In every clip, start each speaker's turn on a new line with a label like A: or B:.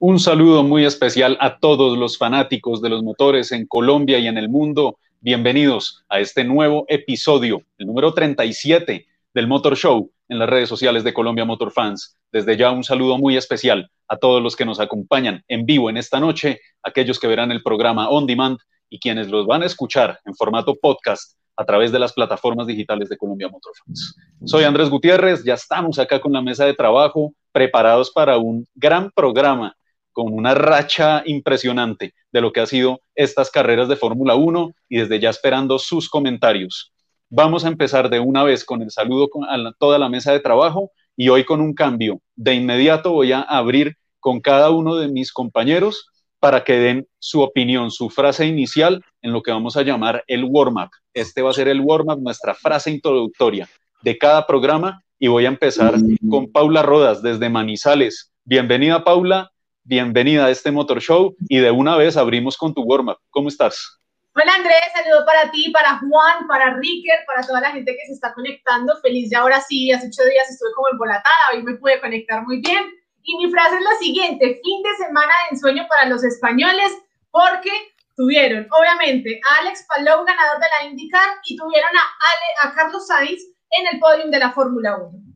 A: Un saludo muy especial a todos los fanáticos de los motores en Colombia y en el mundo. Bienvenidos a este nuevo episodio, el número 37 del Motor Show en las redes sociales de Colombia Motor Fans. Desde ya un saludo muy especial a todos los que nos acompañan en vivo en esta noche, aquellos que verán el programa On Demand y quienes los van a escuchar en formato podcast a través de las plataformas digitales de Colombia Motor Fans. Soy Andrés Gutiérrez, ya estamos acá con la mesa de trabajo, preparados para un gran programa con una racha impresionante de lo que ha sido estas carreras de Fórmula 1 y desde ya esperando sus comentarios. Vamos a empezar de una vez con el saludo a toda la mesa de trabajo y hoy con un cambio. De inmediato voy a abrir con cada uno de mis compañeros para que den su opinión, su frase inicial en lo que vamos a llamar el warm-up. Este va a ser el warm-up, nuestra frase introductoria de cada programa y voy a empezar con Paula Rodas desde Manizales. Bienvenida Paula, bienvenida a este Motor Show y de una vez abrimos con tu warm-up. ¿Cómo estás?
B: Hola Andrés, saludo para ti, para Juan, para Ricker, para toda la gente que se está conectando. Feliz ya ahora sí, hace ocho días estuve como embolatada, hoy me pude conectar muy bien. Y mi frase es la siguiente, fin de semana de ensueño para los españoles, porque tuvieron obviamente a Alex Palou, ganador de la IndyCar, y tuvieron a, Ale, a Carlos Sainz en el podium de la Fórmula 1.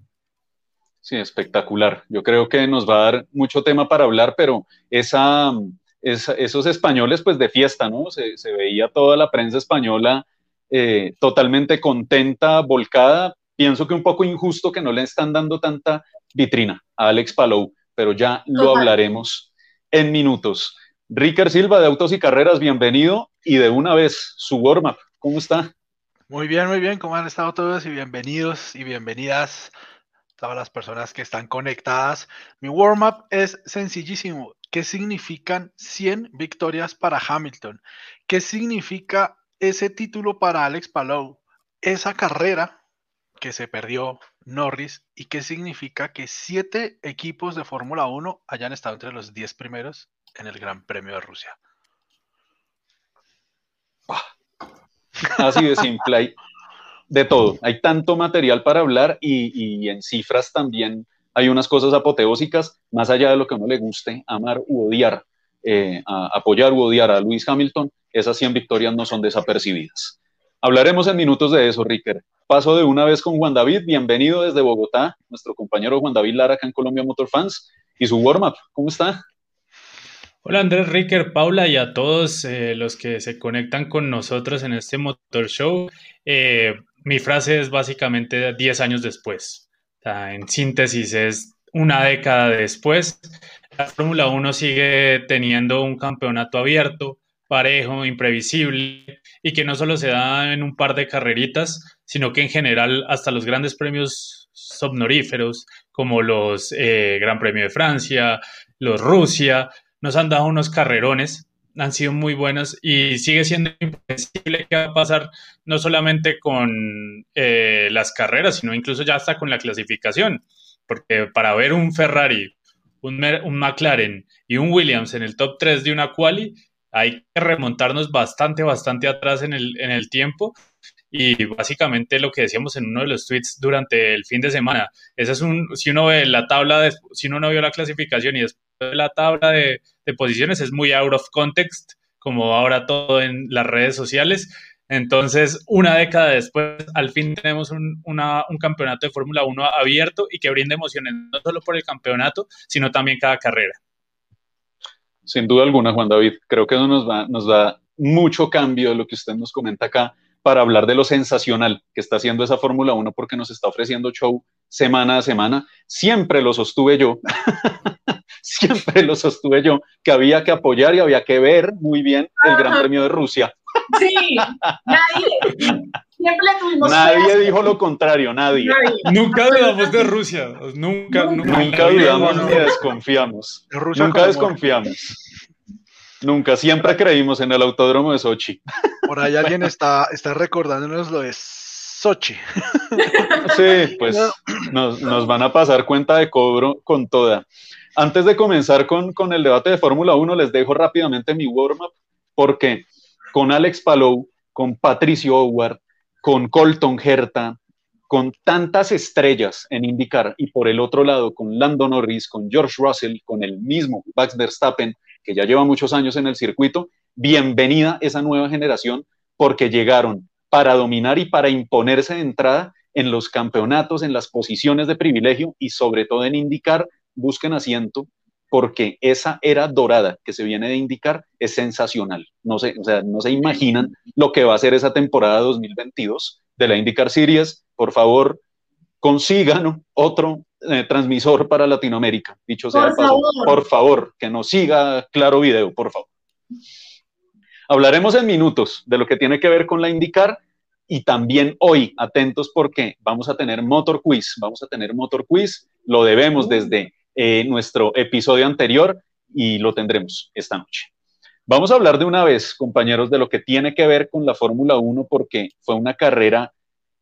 A: Sí, espectacular. Yo creo que nos va a dar mucho tema para hablar, pero esa, esos españoles pues de fiesta, ¿no? Se, veía toda la prensa española eh, totalmente contenta, volcada. Pienso que un poco injusto que no le están dando tanta vitrina a Alex Palou, pero ya lo hablaremos en minutos. Ricker Silva de Autos y Carreras, bienvenido y de una vez su warm-up. ¿Cómo está?
C: Muy bien, muy bien. ¿Cómo han estado todos? Y bienvenidos y bienvenidas todas las personas que están conectadas. Mi warm-up es sencillísimo. ¿Qué significan 100 victorias para Hamilton? ¿Qué significa ese título para Alex Palou? Esa carrera que se perdió Norris y qué significa que siete equipos de Fórmula 1 hayan estado entre los 10 primeros en el Gran Premio de Rusia.
A: Así de simple de todo. Hay tanto material para hablar y, en cifras también hay unas cosas apoteósicas, más allá de lo que a uno le guste, amar u odiar, eh, apoyar u odiar a Luis Hamilton, esas 100 victorias no son desapercibidas. Hablaremos en minutos de eso, Ricker. Paso de una vez con Juan David, bienvenido desde Bogotá, nuestro compañero Juan David Lara acá en Colombia Motor Fans, y su warm-up, ¿cómo está?
D: Hola Andrés, Ricker, Paula y a todos eh, los que se conectan con nosotros en este Motor Show. Eh, mi frase es básicamente 10 años después. en síntesis es una década después. La Fórmula 1 sigue teniendo un campeonato abierto, parejo, imprevisible y que no solo se da en un par de carreritas, sino que en general hasta los grandes premios somnoríferos como los eh, Gran Premio de Francia, los Rusia, nos han dado unos carrerones han sido muy buenas y sigue siendo imposible qué va a pasar no solamente con eh, las carreras, sino incluso ya hasta con la clasificación, porque para ver un Ferrari, un, un McLaren y un Williams en el top 3 de una quali, hay que remontarnos bastante, bastante atrás en el, en el tiempo. Y básicamente lo que decíamos en uno de los tweets durante el fin de semana, ese es un, si uno ve la tabla, de, si uno no vio la clasificación y después la tabla de, posiciones es muy out of context, como ahora todo en las redes sociales. Entonces, una década después, al fin tenemos un, campeonato de Fórmula 1 abierto y que brinda emociones no solo por el campeonato, sino también cada carrera.
A: Sin duda alguna, Juan David. Creo que eso nos, va, nos da mucho cambio de lo que usted nos comenta acá para hablar de lo sensacional que está haciendo esa Fórmula 1 porque nos está ofreciendo show semana a semana. Siempre lo sostuve yo. siempre lo sostuve yo, que había que apoyar y había que ver muy bien el Gran Premio de Rusia.
B: Sí, nadie, siempre tuvimos
A: Nadie dijo lo contrario, nadie.
D: Nunca dudamos de Rusia, nunca,
A: nunca, dudamos ni desconfiamos. nunca desconfiamos. Nunca, siempre creímos en el autódromo de Sochi.
C: Por ahí alguien está, está recordándonos lo de Sochi.
A: Sí, pues nos, van a pasar cuenta de cobro con toda. Antes de comenzar con, el debate de Fórmula 1, les dejo rápidamente mi warm-up, porque con Alex Palou, con Patricio Howard, con Colton Herta, con tantas estrellas en indicar y por el otro lado con Lando Norris, con George Russell, con el mismo Max Verstappen, que ya lleva muchos años en el circuito, bienvenida esa nueva generación porque llegaron para dominar y para imponerse de entrada en los campeonatos, en las posiciones de privilegio y sobre todo en indicar, busquen asiento porque esa era dorada que se viene de indicar es sensacional. No se, o sea, no se imaginan lo que va a ser esa temporada 2022 de la IndyCar Series. Por favor, consigan otro eh, transmisor para Latinoamérica. Dicho sea por, favor. por favor, que nos siga Claro Video, por favor. Hablaremos en minutos de lo que tiene que ver con la IndyCar y también hoy, atentos porque vamos a tener Motor Quiz, vamos a tener Motor Quiz, lo debemos desde eh, nuestro episodio anterior y lo tendremos esta noche. Vamos a hablar de una vez, compañeros, de lo que tiene que ver con la Fórmula 1 porque fue una carrera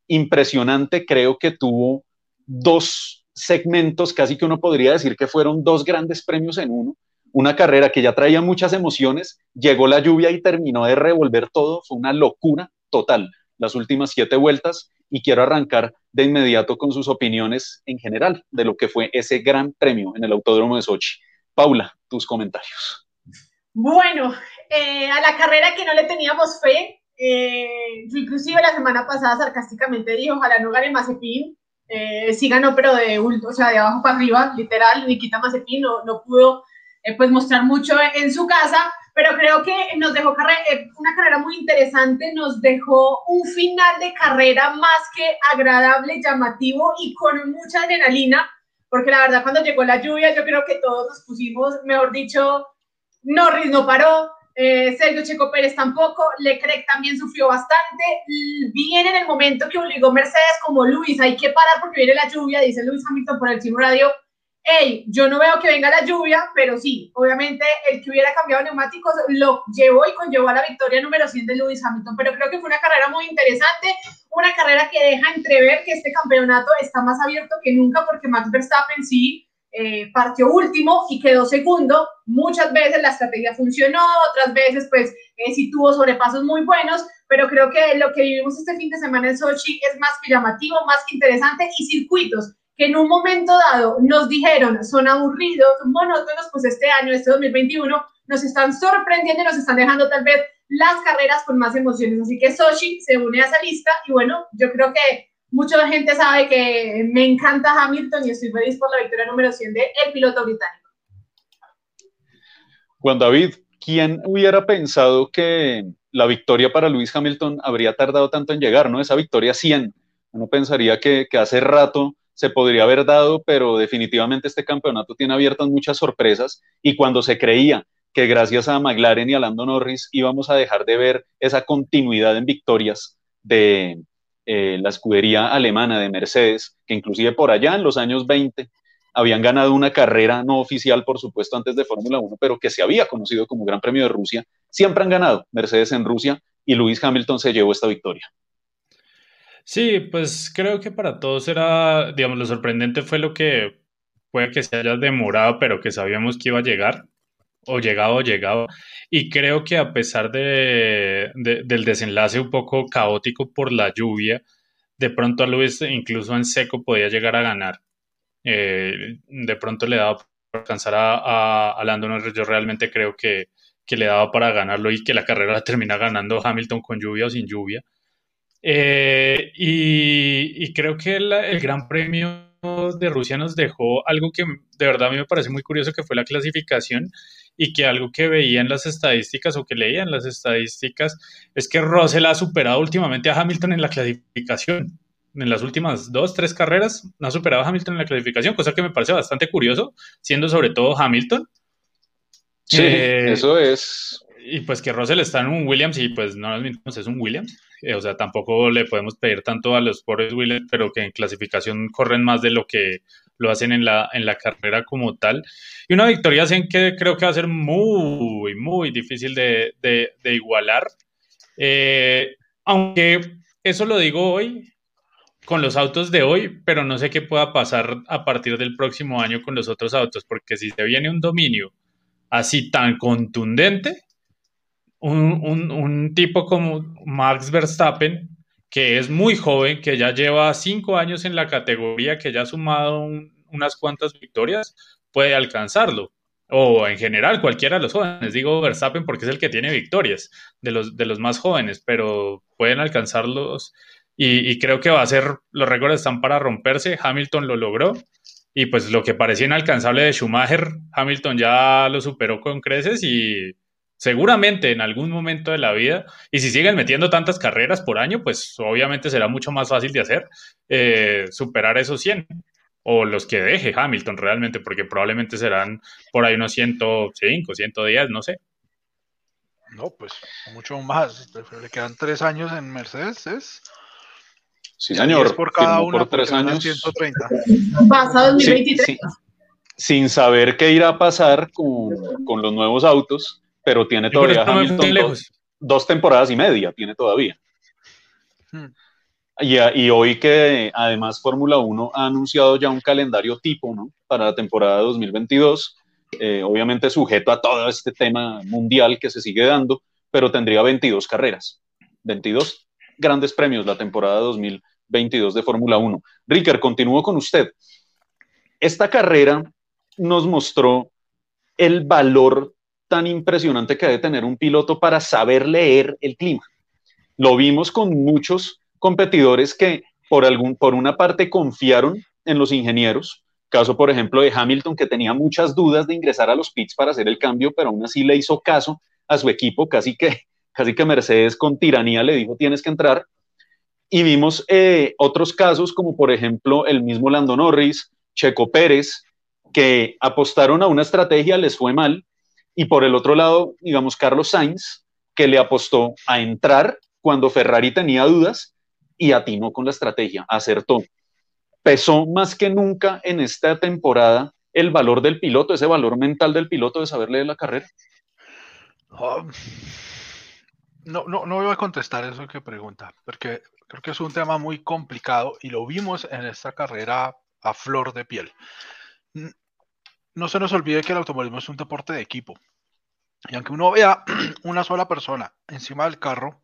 A: impresionante, creo que tuvo dos segmentos, casi que uno podría decir que fueron dos grandes premios en uno. Una carrera que ya traía muchas emociones, llegó la lluvia y terminó de revolver todo, fue una locura total las últimas siete vueltas y quiero arrancar de inmediato con sus opiniones en general de lo que fue ese gran premio en el Autódromo de Sochi. Paula, tus comentarios.
B: Bueno, eh, a la carrera que no le teníamos fe, eh, inclusive la semana pasada sarcásticamente dije, ojalá no gane Mazepin, eh, sí ganó, pero de, o sea, de abajo para arriba, literal, Nikita Mazepin no, no pudo eh, pues mostrar mucho en su casa, pero creo que nos dejó eh, una carrera muy interesante, nos dejó un final de carrera más que agradable, llamativo y con mucha adrenalina, porque la verdad cuando llegó la lluvia yo creo que todos nos pusimos, mejor dicho, Norris no paró, eh, Sergio Checo Pérez tampoco, Leclerc también sufrió bastante, bien en el momento que obligó Mercedes como Luis, hay que parar porque viene la lluvia, dice Luis Hamilton por el Team Radio, hey, yo no veo que venga la lluvia, pero sí, obviamente el que hubiera cambiado neumáticos lo llevó y conllevó a la victoria número 100 de Lewis Hamilton, pero creo que fue una carrera muy interesante, una carrera que deja entrever que este campeonato está más abierto que nunca porque Max Verstappen sí eh, partió último y quedó segundo. Muchas veces la estrategia funcionó, otras veces pues eh, sí tuvo sobrepasos muy buenos, pero creo que lo que vivimos este fin de semana en Sochi es más que llamativo, más que interesante y circuitos que en un momento dado nos dijeron son aburridos, monótonos, pues este año, este 2021, nos están sorprendiendo y nos están dejando tal vez las carreras con más emociones. Así que Sochi se une a esa lista y bueno, yo creo que mucha gente sabe que me encanta Hamilton y estoy feliz por la victoria número 100 de el piloto británico.
A: Juan David, ¿quién hubiera pensado que la victoria para Luis Hamilton habría tardado tanto en llegar, ¿no? Esa victoria 100. Uno pensaría que, que hace rato se podría haber dado, pero definitivamente este campeonato tiene abiertas muchas sorpresas y cuando se creía que gracias a McLaren y a Lando Norris íbamos a dejar de ver esa continuidad en victorias de eh, la escudería alemana de Mercedes, que inclusive por allá en los años 20 habían ganado una carrera no oficial, por supuesto, antes de Fórmula 1, pero que se había conocido como Gran Premio de Rusia, siempre han ganado Mercedes en Rusia y Lewis Hamilton se llevó esta victoria.
D: Sí, pues creo que para todos era, digamos, lo sorprendente fue lo que puede que se haya demorado, pero que sabíamos que iba a llegar, o llegado o llegado. Y creo que a pesar de, del desenlace un poco caótico por la lluvia, de pronto a Luis incluso en seco podía llegar a ganar. Eh, de pronto le daba para alcanzar a, a, Norris. Yo realmente creo que, que le daba para ganarlo y que la carrera la termina ganando Hamilton con lluvia o sin lluvia. Eh, y, creo que el, Gran Premio de Rusia nos dejó algo que de verdad a mí me parece muy curioso, que fue la clasificación y que algo que veía en las estadísticas o que leía en las estadísticas es que Russell ha superado últimamente a Hamilton en la clasificación. En las últimas dos, tres carreras ha superado a Hamilton en la clasificación, cosa que me parece bastante curioso, siendo sobre todo Hamilton.
A: Sí, eh, eso es.
D: Y pues que Russell está en un Williams y pues no nos es un Williams. Eh, o sea, tampoco le podemos pedir tanto a los pobres Williams, pero que en clasificación corren más de lo que lo hacen en la, en la carrera como tal. Y una victoria en que creo que va a ser muy, muy difícil de, de, igualar. Eh, aunque eso lo digo hoy con los autos de hoy, pero no sé qué pueda pasar a partir del próximo año con los otros autos, porque si se viene un dominio así tan contundente, un, un, tipo como Max Verstappen, que es muy joven, que ya lleva cinco años en la categoría, que ya ha sumado unas cuantas victorias, puede alcanzarlo. O en general, cualquiera de los jóvenes. Digo Verstappen porque es el que tiene victorias de los, de los más jóvenes, pero pueden alcanzarlos. Y, y creo que va a ser, los récords están para romperse. Hamilton lo logró. Y pues lo que parecía inalcanzable de Schumacher, Hamilton ya lo superó con creces y seguramente en algún momento de la vida, y si siguen metiendo tantas carreras por año, pues obviamente será mucho más fácil de hacer eh, superar esos 100 o los que deje Hamilton realmente, porque probablemente serán por ahí unos 105, 110, no sé.
C: No, pues mucho más. Le quedan tres años en Mercedes, ¿es?
A: Sí, señor.
C: por cada uno
A: por tres años.
C: 130.
B: Pasa 2023.
A: Sí, sí. Sin saber qué irá a pasar con, con los nuevos autos, pero tiene todavía Hamilton dos, dos, temporadas y media, tiene todavía. Hmm. Y, y, hoy que además Fórmula 1 ha anunciado ya un calendario tipo ¿no? para la temporada 2022, eh, obviamente sujeto a todo este tema mundial que se sigue dando, pero tendría 22 carreras, 22 grandes premios la temporada 2022 de Fórmula 1. Ricker, continúo con usted. Esta carrera nos mostró el valor tan impresionante que debe tener un piloto para saber leer el clima. Lo vimos con muchos competidores que por, algún, por una parte confiaron en los ingenieros, caso por ejemplo de Hamilton que tenía muchas dudas de ingresar a los pits para hacer el cambio, pero aún así le hizo caso a su equipo, casi que, casi que Mercedes con tiranía le dijo tienes que entrar. Y vimos eh, otros casos como por ejemplo el mismo Lando Norris, Checo Pérez, que apostaron a una estrategia, les fue mal, y por el otro lado, digamos, Carlos Sainz, que le apostó a entrar cuando Ferrari tenía dudas y atinó con la estrategia, acertó. Pesó más que nunca en esta temporada el valor del piloto, ese valor mental del piloto de saber leer la carrera.
C: Um, no, no, no voy a contestar eso que pregunta, porque creo que es un tema muy complicado y lo vimos en esta carrera a flor de piel no se nos olvide que el automovilismo es un deporte de equipo. Y aunque uno vea una sola persona encima del carro,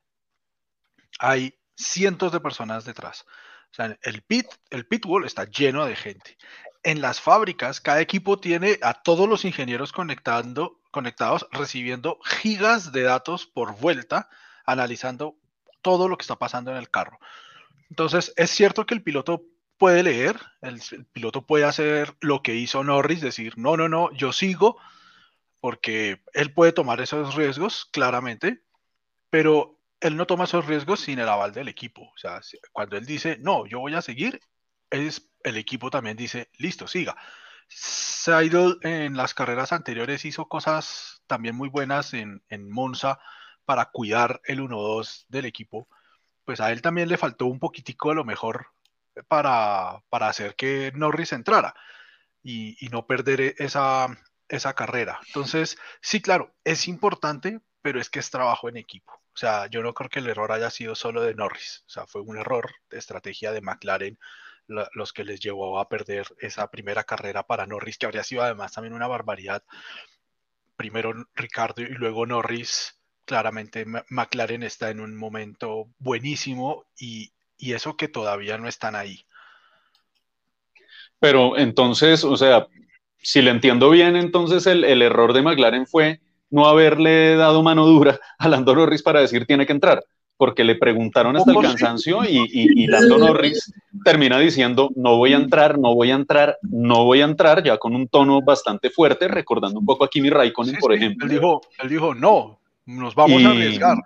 C: hay cientos de personas detrás. O sea, el pit, el pit wall está lleno de gente. En las fábricas, cada equipo tiene a todos los ingenieros conectando, conectados, recibiendo gigas de datos por vuelta, analizando todo lo que está pasando en el carro. Entonces, es cierto que el piloto puede leer, el, piloto puede hacer lo que hizo Norris, decir, no, no, no, yo sigo, porque él puede tomar esos riesgos, claramente, pero él no toma esos riesgos sin el aval del equipo. O sea, cuando él dice, no, yo voy a seguir, es, el equipo también dice, listo, siga. Seidel en las carreras anteriores hizo cosas también muy buenas en, en Monza para cuidar el 1-2 del equipo. Pues a él también le faltó un poquitico de lo mejor para, hacer que Norris entrara y, no perder e, esa, esa carrera. Entonces, sí, claro, es importante, pero es que es trabajo en equipo. O sea, yo no creo que el error haya sido solo de Norris. O sea, fue un error de estrategia de McLaren los que les llevó a perder esa primera carrera para Norris, que habría sido además también una barbaridad. Primero Ricardo y luego Norris. Claramente McLaren está en un momento buenísimo y, y eso que todavía no están ahí.
A: Pero entonces, o sea, si le entiendo bien, entonces el, error de McLaren fue no haberle dado mano dura a Lando Norris para decir tiene que entrar, porque le preguntaron hasta el cansancio y, y, Lando Norris termina diciendo no voy a entrar, no voy a entrar, no voy a entrar, ya con un tono bastante fuerte, recordando un poco a Kimi Raikkonen, por ejemplo.
C: Él dijo, él dijo, no, nos vamos a arriesgar.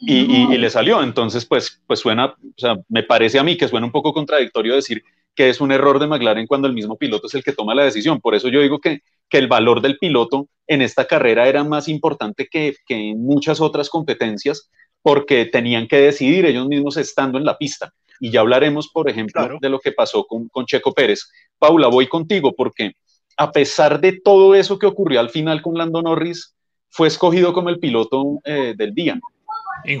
A: Y, le salió. Entonces, pues, pues suena, o sea, me parece a mí que suena un poco contradictorio decir que es un error de McLaren cuando el mismo piloto es el que toma la decisión. Por eso yo digo que, que el valor del piloto en esta carrera era más importante que, que en muchas otras competencias porque tenían que decidir ellos mismos estando en la pista. Y ya hablaremos, por ejemplo, de lo que pasó con, con Checo Pérez. Paula, voy contigo porque a pesar de todo eso que ocurrió al final con Lando Norris, fue escogido como el piloto eh, del día.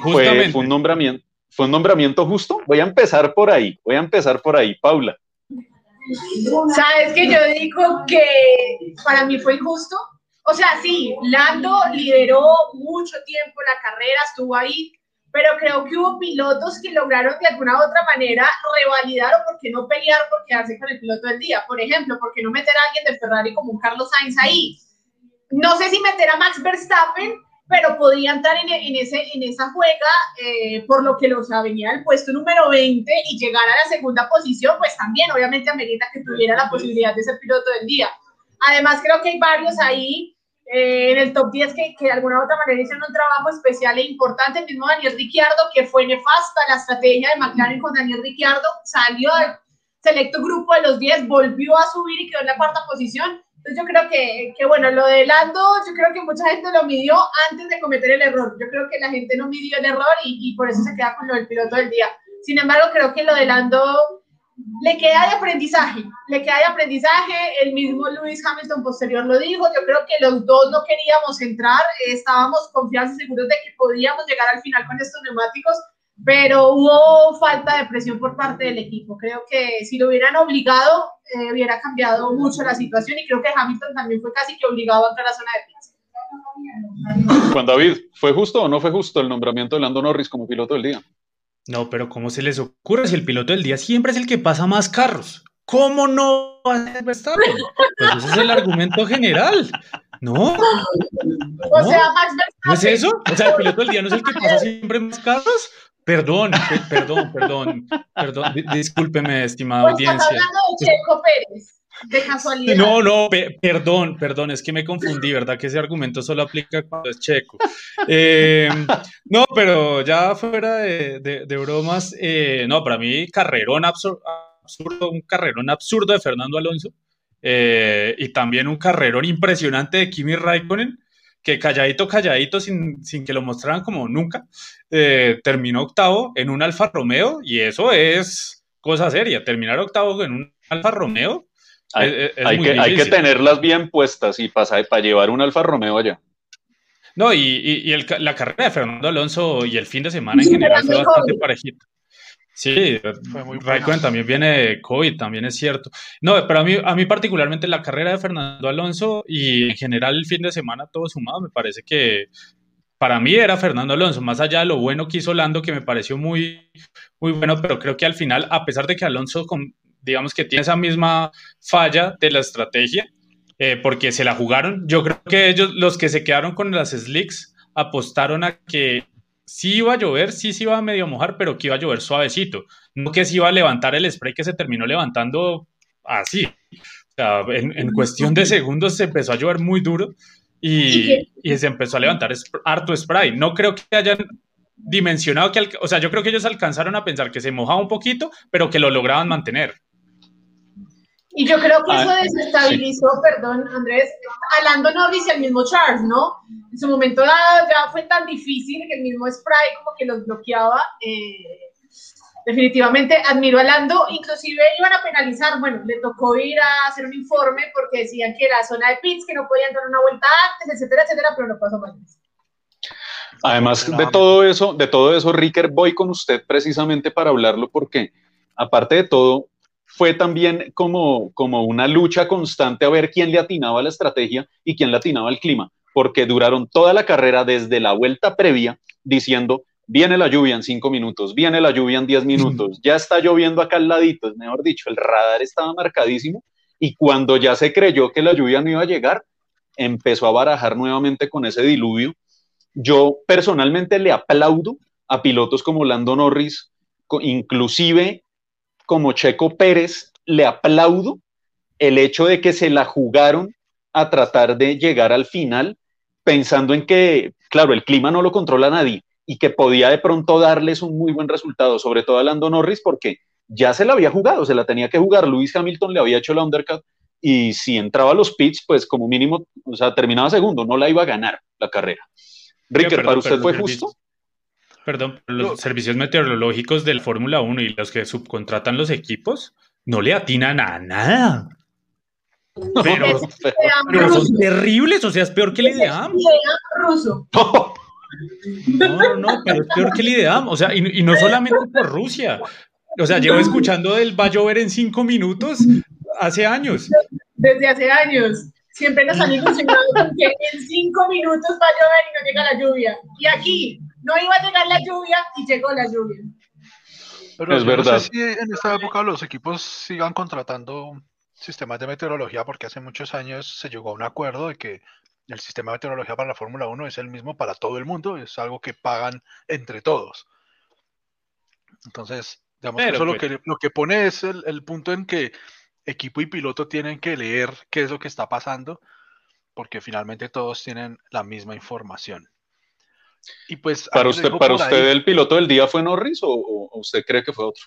A: Fue, fue, un nombramiento, fue un nombramiento justo. Voy a empezar por ahí, voy a empezar por ahí, Paula.
B: Sabes que yo digo que para mí fue injusto. O sea, sí, Lando lideró mucho tiempo la carrera, estuvo ahí, pero creo que hubo pilotos que lograron de alguna u otra manera revalidar o por qué no pelear por quedarse con el piloto del día. Por ejemplo, ¿por qué no meter a alguien de Ferrari como un Carlos Sainz ahí? No sé si meter a Max Verstappen, pero podía entrar en, ese, en esa juega, eh, por lo que los venía al puesto número 20 y llegar a la segunda posición, pues también obviamente amerita que tuviera la posibilidad de ser piloto del día. Además, creo que hay varios ahí eh, en el top 10 que, que, de alguna otra manera hicieron un trabajo especial e importante. El mismo Daniel Ricciardo, que fue nefasta la estrategia de McLaren con Daniel Ricciardo, salió del selecto grupo de los 10, volvió a subir y quedó en la cuarta posición. Entonces yo creo que, que, bueno, lo de Lando, yo creo que mucha gente lo midió antes de cometer el error. Yo creo que la gente no midió el error y, y por eso se queda con lo del piloto del día. Sin embargo, creo que lo de Lando le queda de aprendizaje, le queda de aprendizaje, el mismo Lewis Hamilton posterior lo dijo, yo creo que los dos no queríamos entrar, estábamos confiados y seguros de que podíamos llegar al final con estos neumáticos, pero hubo falta de presión por parte del equipo, creo que si lo hubieran obligado, eh, hubiera cambiado mucho la situación y creo que Hamilton también fue casi que obligado a entrar a la zona de
A: pista. Juan David, ¿fue justo o no fue justo el nombramiento de Lando Norris como piloto del día?
D: No, pero ¿cómo se les ocurre si el piloto del día siempre es el que pasa más carros? ¿Cómo no va a ser Verstappen? Pues ese es el argumento general. No.
B: O sea, Max Verstappen.
D: ¿No es eso? O sea, el piloto del día no es el que pasa siempre más carros. Perdón, perdón, perdón, perdón. Discúlpeme, estimada
B: pues
D: audiencia.
B: hablando de Checo Pérez. De casualidad.
D: No, no, pe perdón, perdón, es que me confundí, ¿verdad? Que ese argumento solo aplica cuando es checo. Eh, no, pero ya fuera de, de, de bromas, eh, no, para mí, carrerón absurdo, un carrerón absurdo de Fernando Alonso eh, y también un carrerón impresionante de Kimi Raikkonen, que calladito, calladito, sin, sin que lo mostraran como nunca, eh, terminó octavo en un Alfa Romeo y eso es cosa seria, terminar octavo en un Alfa Romeo
A: hay,
D: es, es
A: hay
D: muy
A: que, hay que tenerlas bien puestas y para, para llevar un Alfa Romeo allá.
D: No, y, y, y el, la carrera de Fernando Alonso y el fin de semana en general fue bastante parejito. Sí,
C: Fue muy
D: Raikkonen también viene de COVID, también es cierto. No, pero a mí, a mí particularmente la carrera de Fernando Alonso y en general el fin de semana todo sumado, me parece que para mí era Fernando Alonso, más allá de lo bueno que hizo Lando, que me pareció muy, muy bueno, pero creo que al final, a pesar de que Alonso, con- digamos que tiene esa misma falla de la estrategia, eh, porque se la jugaron, yo creo que ellos, los que se quedaron con las slicks, apostaron a que sí iba a llover, sí se iba a medio mojar, pero que iba a llover suavecito, no que se iba a levantar el spray que se terminó levantando así. O sea, en, en cuestión de segundos se empezó a llover muy duro y, y se empezó a levantar sp- harto spray. No creo que hayan dimensionado que, o sea, yo creo que ellos alcanzaron a pensar que se mojaba un poquito, pero que lo lograban mantener.
B: Y yo creo que eso
A: Ah,
B: desestabilizó, perdón, Andrés, a Lando Norris y al mismo Charles, ¿no? En su momento dado ya fue tan difícil que el mismo spray como que los bloqueaba. eh, definitivamente admiro a Lando, inclusive iban a penalizar, bueno, le tocó ir a hacer un informe porque decían que era zona de pits, que no podían dar una vuelta antes, etcétera, etcétera, pero no pasó más.
A: Además de todo eso, de todo eso, Ricker, voy con usted precisamente para hablarlo porque, aparte de todo, fue también como, como una lucha constante a ver quién le atinaba a la estrategia y quién le atinaba al clima, porque duraron toda la carrera desde la vuelta previa diciendo, viene la lluvia en cinco minutos, viene la lluvia en diez minutos, ya está lloviendo acá al ladito, es mejor dicho, el radar estaba marcadísimo y cuando ya se creyó que la lluvia no iba a llegar, empezó a barajar nuevamente con ese diluvio. Yo personalmente le aplaudo a pilotos como Lando Norris, inclusive como Checo Pérez, le aplaudo el hecho de que se la jugaron a tratar de llegar al final pensando en que, claro, el clima no lo controla nadie y que podía de pronto darles un muy buen resultado, sobre todo a Lando Norris, porque ya se la había jugado, se la tenía que jugar. Lewis Hamilton le había hecho la undercut y si entraba a los pits, pues como mínimo, o sea, terminaba segundo, no la iba a ganar la carrera. Ricker,
D: Perdón,
A: ¿para usted
D: perdón,
A: fue
D: perdón.
A: justo?
D: Perdón, pero los
C: No.
D: servicios meteorológicos del Fórmula 1 y los que subcontratan los equipos no le atinan a nada. Pero, pero son terribles, o sea, es peor que el IDEAM.
B: Idea ruso.
D: No, no, no, pero es peor que el IDEAM. O sea, y, y no solamente por Rusia. O sea, llevo escuchando del va a llover en cinco minutos hace años.
B: Desde hace años. Siempre nos han ilusionado con que en cinco minutos va a llover y no llega la lluvia. Y aquí no iba a llegar la lluvia y llegó la lluvia.
C: Pero es verdad. No sé si en esta época los equipos sigan contratando sistemas de meteorología porque hace muchos años se llegó a un acuerdo de que el sistema de meteorología para la Fórmula 1 es el mismo para todo el mundo, es algo que pagan entre todos. Entonces, digamos eso lo, pues que, lo que pone es el, punto en que equipo y piloto tienen que leer qué es lo que está pasando, porque finalmente todos tienen la misma información.
A: Y pues, para usted, para usted el piloto del día fue Norris o, usted cree que fue otro?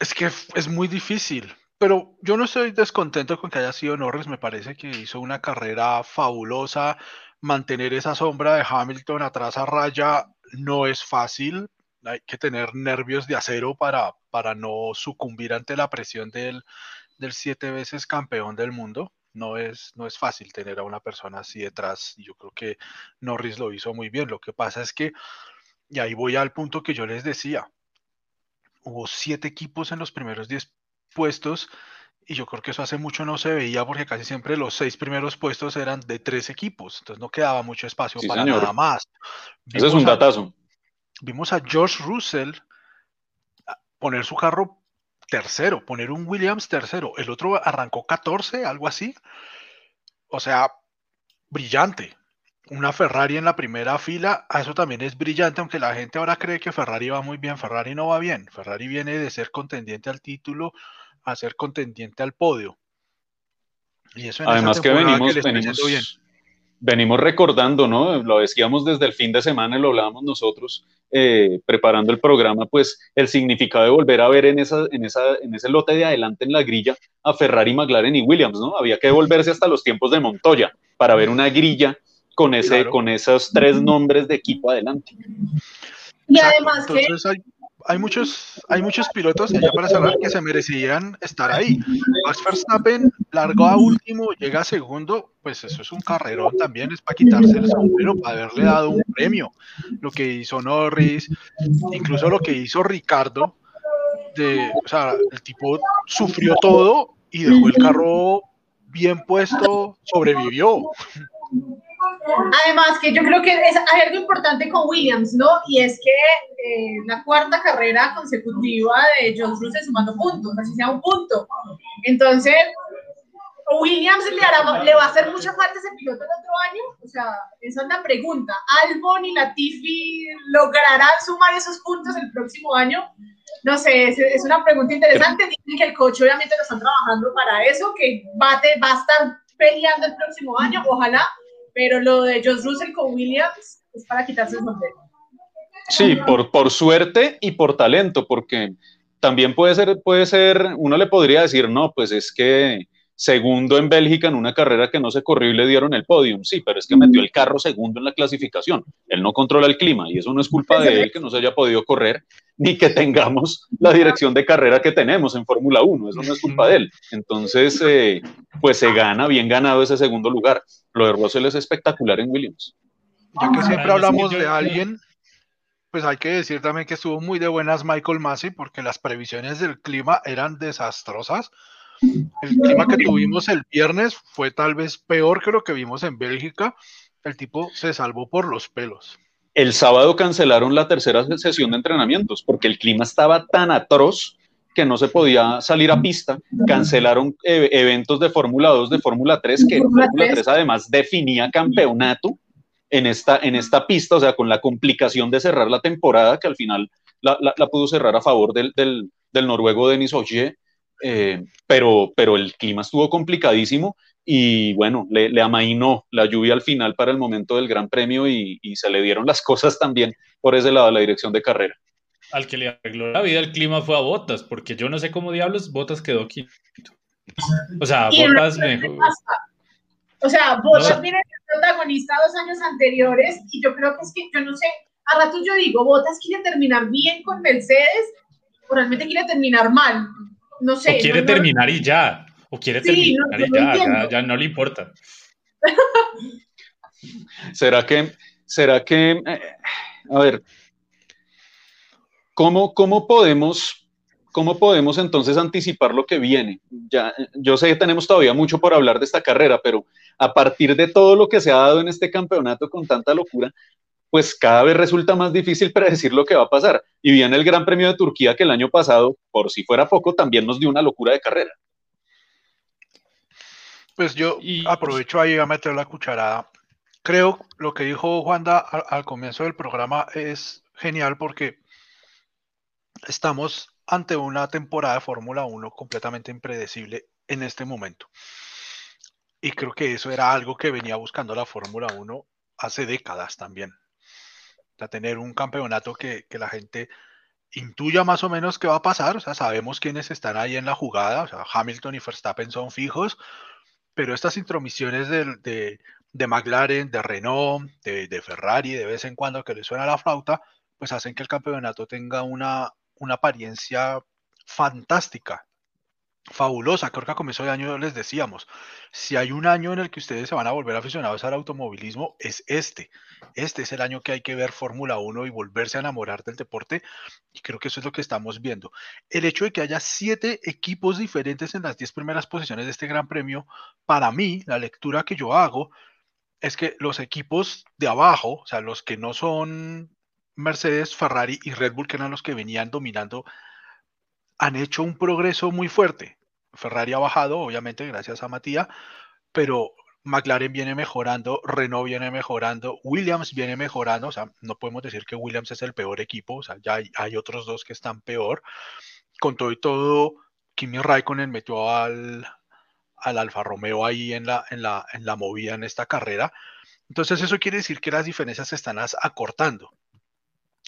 C: es que es muy difícil, pero yo no estoy descontento con que haya sido Norris, me parece que hizo una carrera fabulosa. Mantener esa sombra de Hamilton atrás a raya no es fácil, hay que tener nervios de acero para, para no sucumbir ante la presión del, del siete veces campeón del mundo. No es, no es fácil tener a una persona así detrás. Yo creo que Norris lo hizo muy bien. Lo que pasa es que, y ahí voy al punto que yo les decía, hubo siete equipos en los primeros diez puestos y yo creo que eso hace mucho no se veía porque casi siempre los seis primeros puestos eran de tres equipos, entonces no quedaba mucho espacio para nada más.
A: Ese es un datazo.
C: Vimos a George Russell poner su carro tercero, poner un Williams tercero, el otro arrancó 14, algo así. O sea, brillante. Una Ferrari en la primera fila, eso también es brillante, aunque la gente ahora cree que Ferrari va muy bien. Ferrari no va bien. Ferrari viene de ser contendiente al título a ser contendiente al podio.
A: Y eso en Además que venimos, venimos, recordando, ¿no? Lo decíamos desde el fin de semana y lo hablábamos nosotros eh, preparando el programa, pues el significado de volver a ver en, esa, en, esa, en ese lote de adelante en la grilla a Ferrari, McLaren y Williams, ¿no? Había que volverse hasta los tiempos de Montoya para ver una grilla con, ese, con esos tres nombres de equipo adelante.
B: Y además que
C: hay muchos, hay muchos pilotos, ya para cerrar, que se merecían estar ahí. Max Verstappen largó a último, llega a segundo, pues eso es un carrerón también, es para quitarse el sombrero, para haberle dado un premio. Lo que hizo Norris, incluso lo que hizo Ricardo, de, o sea, el tipo sufrió todo y dejó el carro bien puesto, sobrevivió.
B: Además, que yo creo que hay algo importante con Williams, ¿no? Y es que eh, la cuarta carrera consecutiva de John Russell sumando puntos, así sea un punto. Entonces, Williams le, le va a hacer mucha falta ese piloto el otro año. O sea, esa es la pregunta. ¿Albon y Latifi lograrán sumar esos puntos el próximo año? No sé, es, una pregunta interesante. Dicen que el coche obviamente lo están trabajando para eso, que va, va a estar peleando el próximo año. Ojalá pero lo de Josh Russell con Williams es para quitarse el sombrero.
A: Sí, por, por suerte y por talento, porque también puede ser, puede ser, uno le podría decir, no, pues es que segundo en Bélgica en una carrera que no se corrió y le dieron el podium. Sí, pero es que metió el carro segundo en la clasificación. Él no controla el clima y eso no es culpa de él que no se haya podido correr ni que tengamos la dirección de carrera que tenemos en Fórmula 1. Eso no es culpa de él. Entonces, eh, pues se gana, bien ganado ese segundo lugar. Lo de Russell es espectacular en Williams.
C: Ya que siempre hablamos de alguien, pues hay que decir también que estuvo muy de buenas Michael Massey porque las previsiones del clima eran desastrosas. El clima que tuvimos el viernes fue tal vez peor que lo que vimos en Bélgica. El tipo se salvó por los pelos.
A: El sábado cancelaron la tercera sesión de entrenamientos porque el clima estaba tan atroz que no se podía salir a pista. Cancelaron eh, eventos de Fórmula 2, de Fórmula 3, que Fórmula 3 además definía campeonato en esta, en esta pista, o sea, con la complicación de cerrar la temporada, que al final la, pudo cerrar a favor del, del, del noruego Denis Ogier, eh, pero, pero el clima estuvo complicadísimo y bueno, le, amainó la lluvia al final para el momento del Gran Premio y, se le dieron las cosas también por ese lado, la dirección de carrera.
D: Al que le arregló la vida el clima fue a Botas, porque yo no sé cómo diablos Botas quedó quinto. O sea, Botas mejor.
B: O sea, Botas viene de protagonista dos años anteriores y yo creo que es que, yo no sé, a ratos yo digo, Botas quiere terminar bien con Mercedes o realmente quiere terminar mal. No sé.
D: O quiere terminar y ya. O quiere terminar y ya, ya, no le importa.
A: ¿Será que, será que, eh, a ver, ¿cómo, cómo podemos ¿cómo podemos entonces anticipar lo que viene? Ya, yo sé que tenemos todavía mucho por hablar de esta carrera, pero a partir de todo lo que se ha dado en este campeonato con tanta locura, pues cada vez resulta más difícil predecir lo que va a pasar. Y viene el Gran Premio de Turquía que el año pasado, por si fuera poco, también nos dio una locura de carrera.
C: Pues yo aprovecho ahí a meter la cucharada. Creo lo que dijo Juanda al comienzo del programa es genial porque estamos ante una temporada de Fórmula 1 completamente impredecible en este momento. Y creo que eso era algo que venía buscando la Fórmula 1 hace décadas también. O tener un campeonato que, la gente intuya más o menos qué va a pasar. O sea, sabemos quiénes están ahí en la jugada. O sea, Hamilton y Verstappen son fijos. Pero estas intromisiones de, de, McLaren, de Renault, de, de, Ferrari, de vez en cuando que le suena la flauta, pues hacen que el campeonato tenga una, una apariencia fantástica, fabulosa. Creo que a comienzo de año les decíamos, si hay un año en el que ustedes se van a volver aficionados al automovilismo, es este. Este es el año que hay que ver Fórmula 1 y volverse a enamorar del deporte. Y creo que eso es lo que estamos viendo. El hecho de que haya siete equipos diferentes en las diez primeras posiciones de este Gran Premio, para mí, la lectura que yo hago es que los equipos de abajo, o sea, los que no son Mercedes, Ferrari y Red Bull, que eran los que venían dominando, han hecho un progreso muy fuerte. Ferrari ha bajado, obviamente, gracias a Matías, pero McLaren viene mejorando, Renault viene mejorando, Williams viene mejorando, o sea, no podemos decir que Williams es el peor equipo, o sea, ya hay, otros dos que están peor. Con todo y todo, Kimi Raikkonen metió al, al Alfa Romeo ahí en la, en, la, en la movida en esta carrera. Entonces eso quiere decir que las diferencias se están acortando.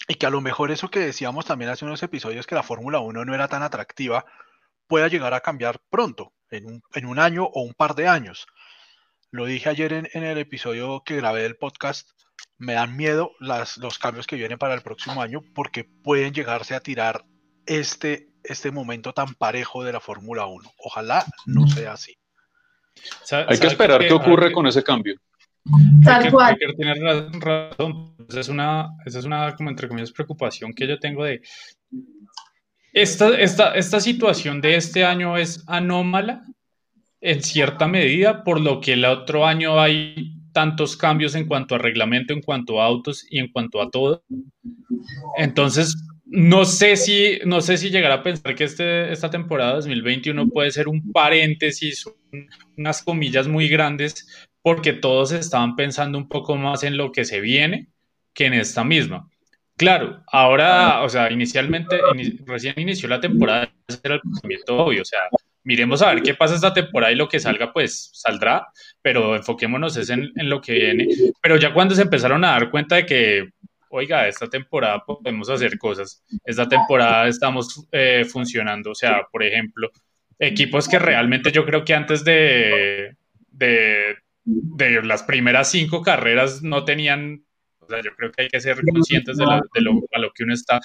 C: Y que a lo mejor eso que decíamos también hace unos episodios, que la Fórmula 1 no era tan atractiva, pueda llegar a cambiar pronto, en un, año o un par de años. Lo dije ayer en, el episodio que grabé del podcast, me dan miedo las, los cambios que vienen para el próximo año porque pueden llegarse a tirar este, este momento tan parejo de la Fórmula 1. Ojalá no sea así.
A: Hay que esperar qué ocurre con ese cambio.
D: Tal cual. razón. Esa es una, esa es una, como entre comillas, preocupación que yo tengo de. Esta, esta, esta situación de este año es anómala en cierta medida, por lo que el otro año hay tantos cambios en cuanto a reglamento, en cuanto a autos y en cuanto a todo. Entonces, no sé si, no sé si llegar a pensar que este, esta temporada 2021 puede ser un paréntesis, unas comillas muy grandes porque todos estaban pensando un poco más en lo que se viene que en esta misma. Claro, ahora, o sea, inicialmente, recién inició la temporada, ese era el pensamiento obvio, o sea, miremos a ver qué pasa esta temporada y lo que salga, pues saldrá, pero enfoquémonos es en, lo que viene. Pero ya cuando se empezaron a dar cuenta de que, oiga, esta temporada podemos hacer cosas, esta temporada estamos eh, funcionando, o sea, por ejemplo, equipos que realmente yo creo que antes de de las primeras cinco carreras no tenían, o sea, yo creo que hay que ser conscientes de, lo, a lo que uno está,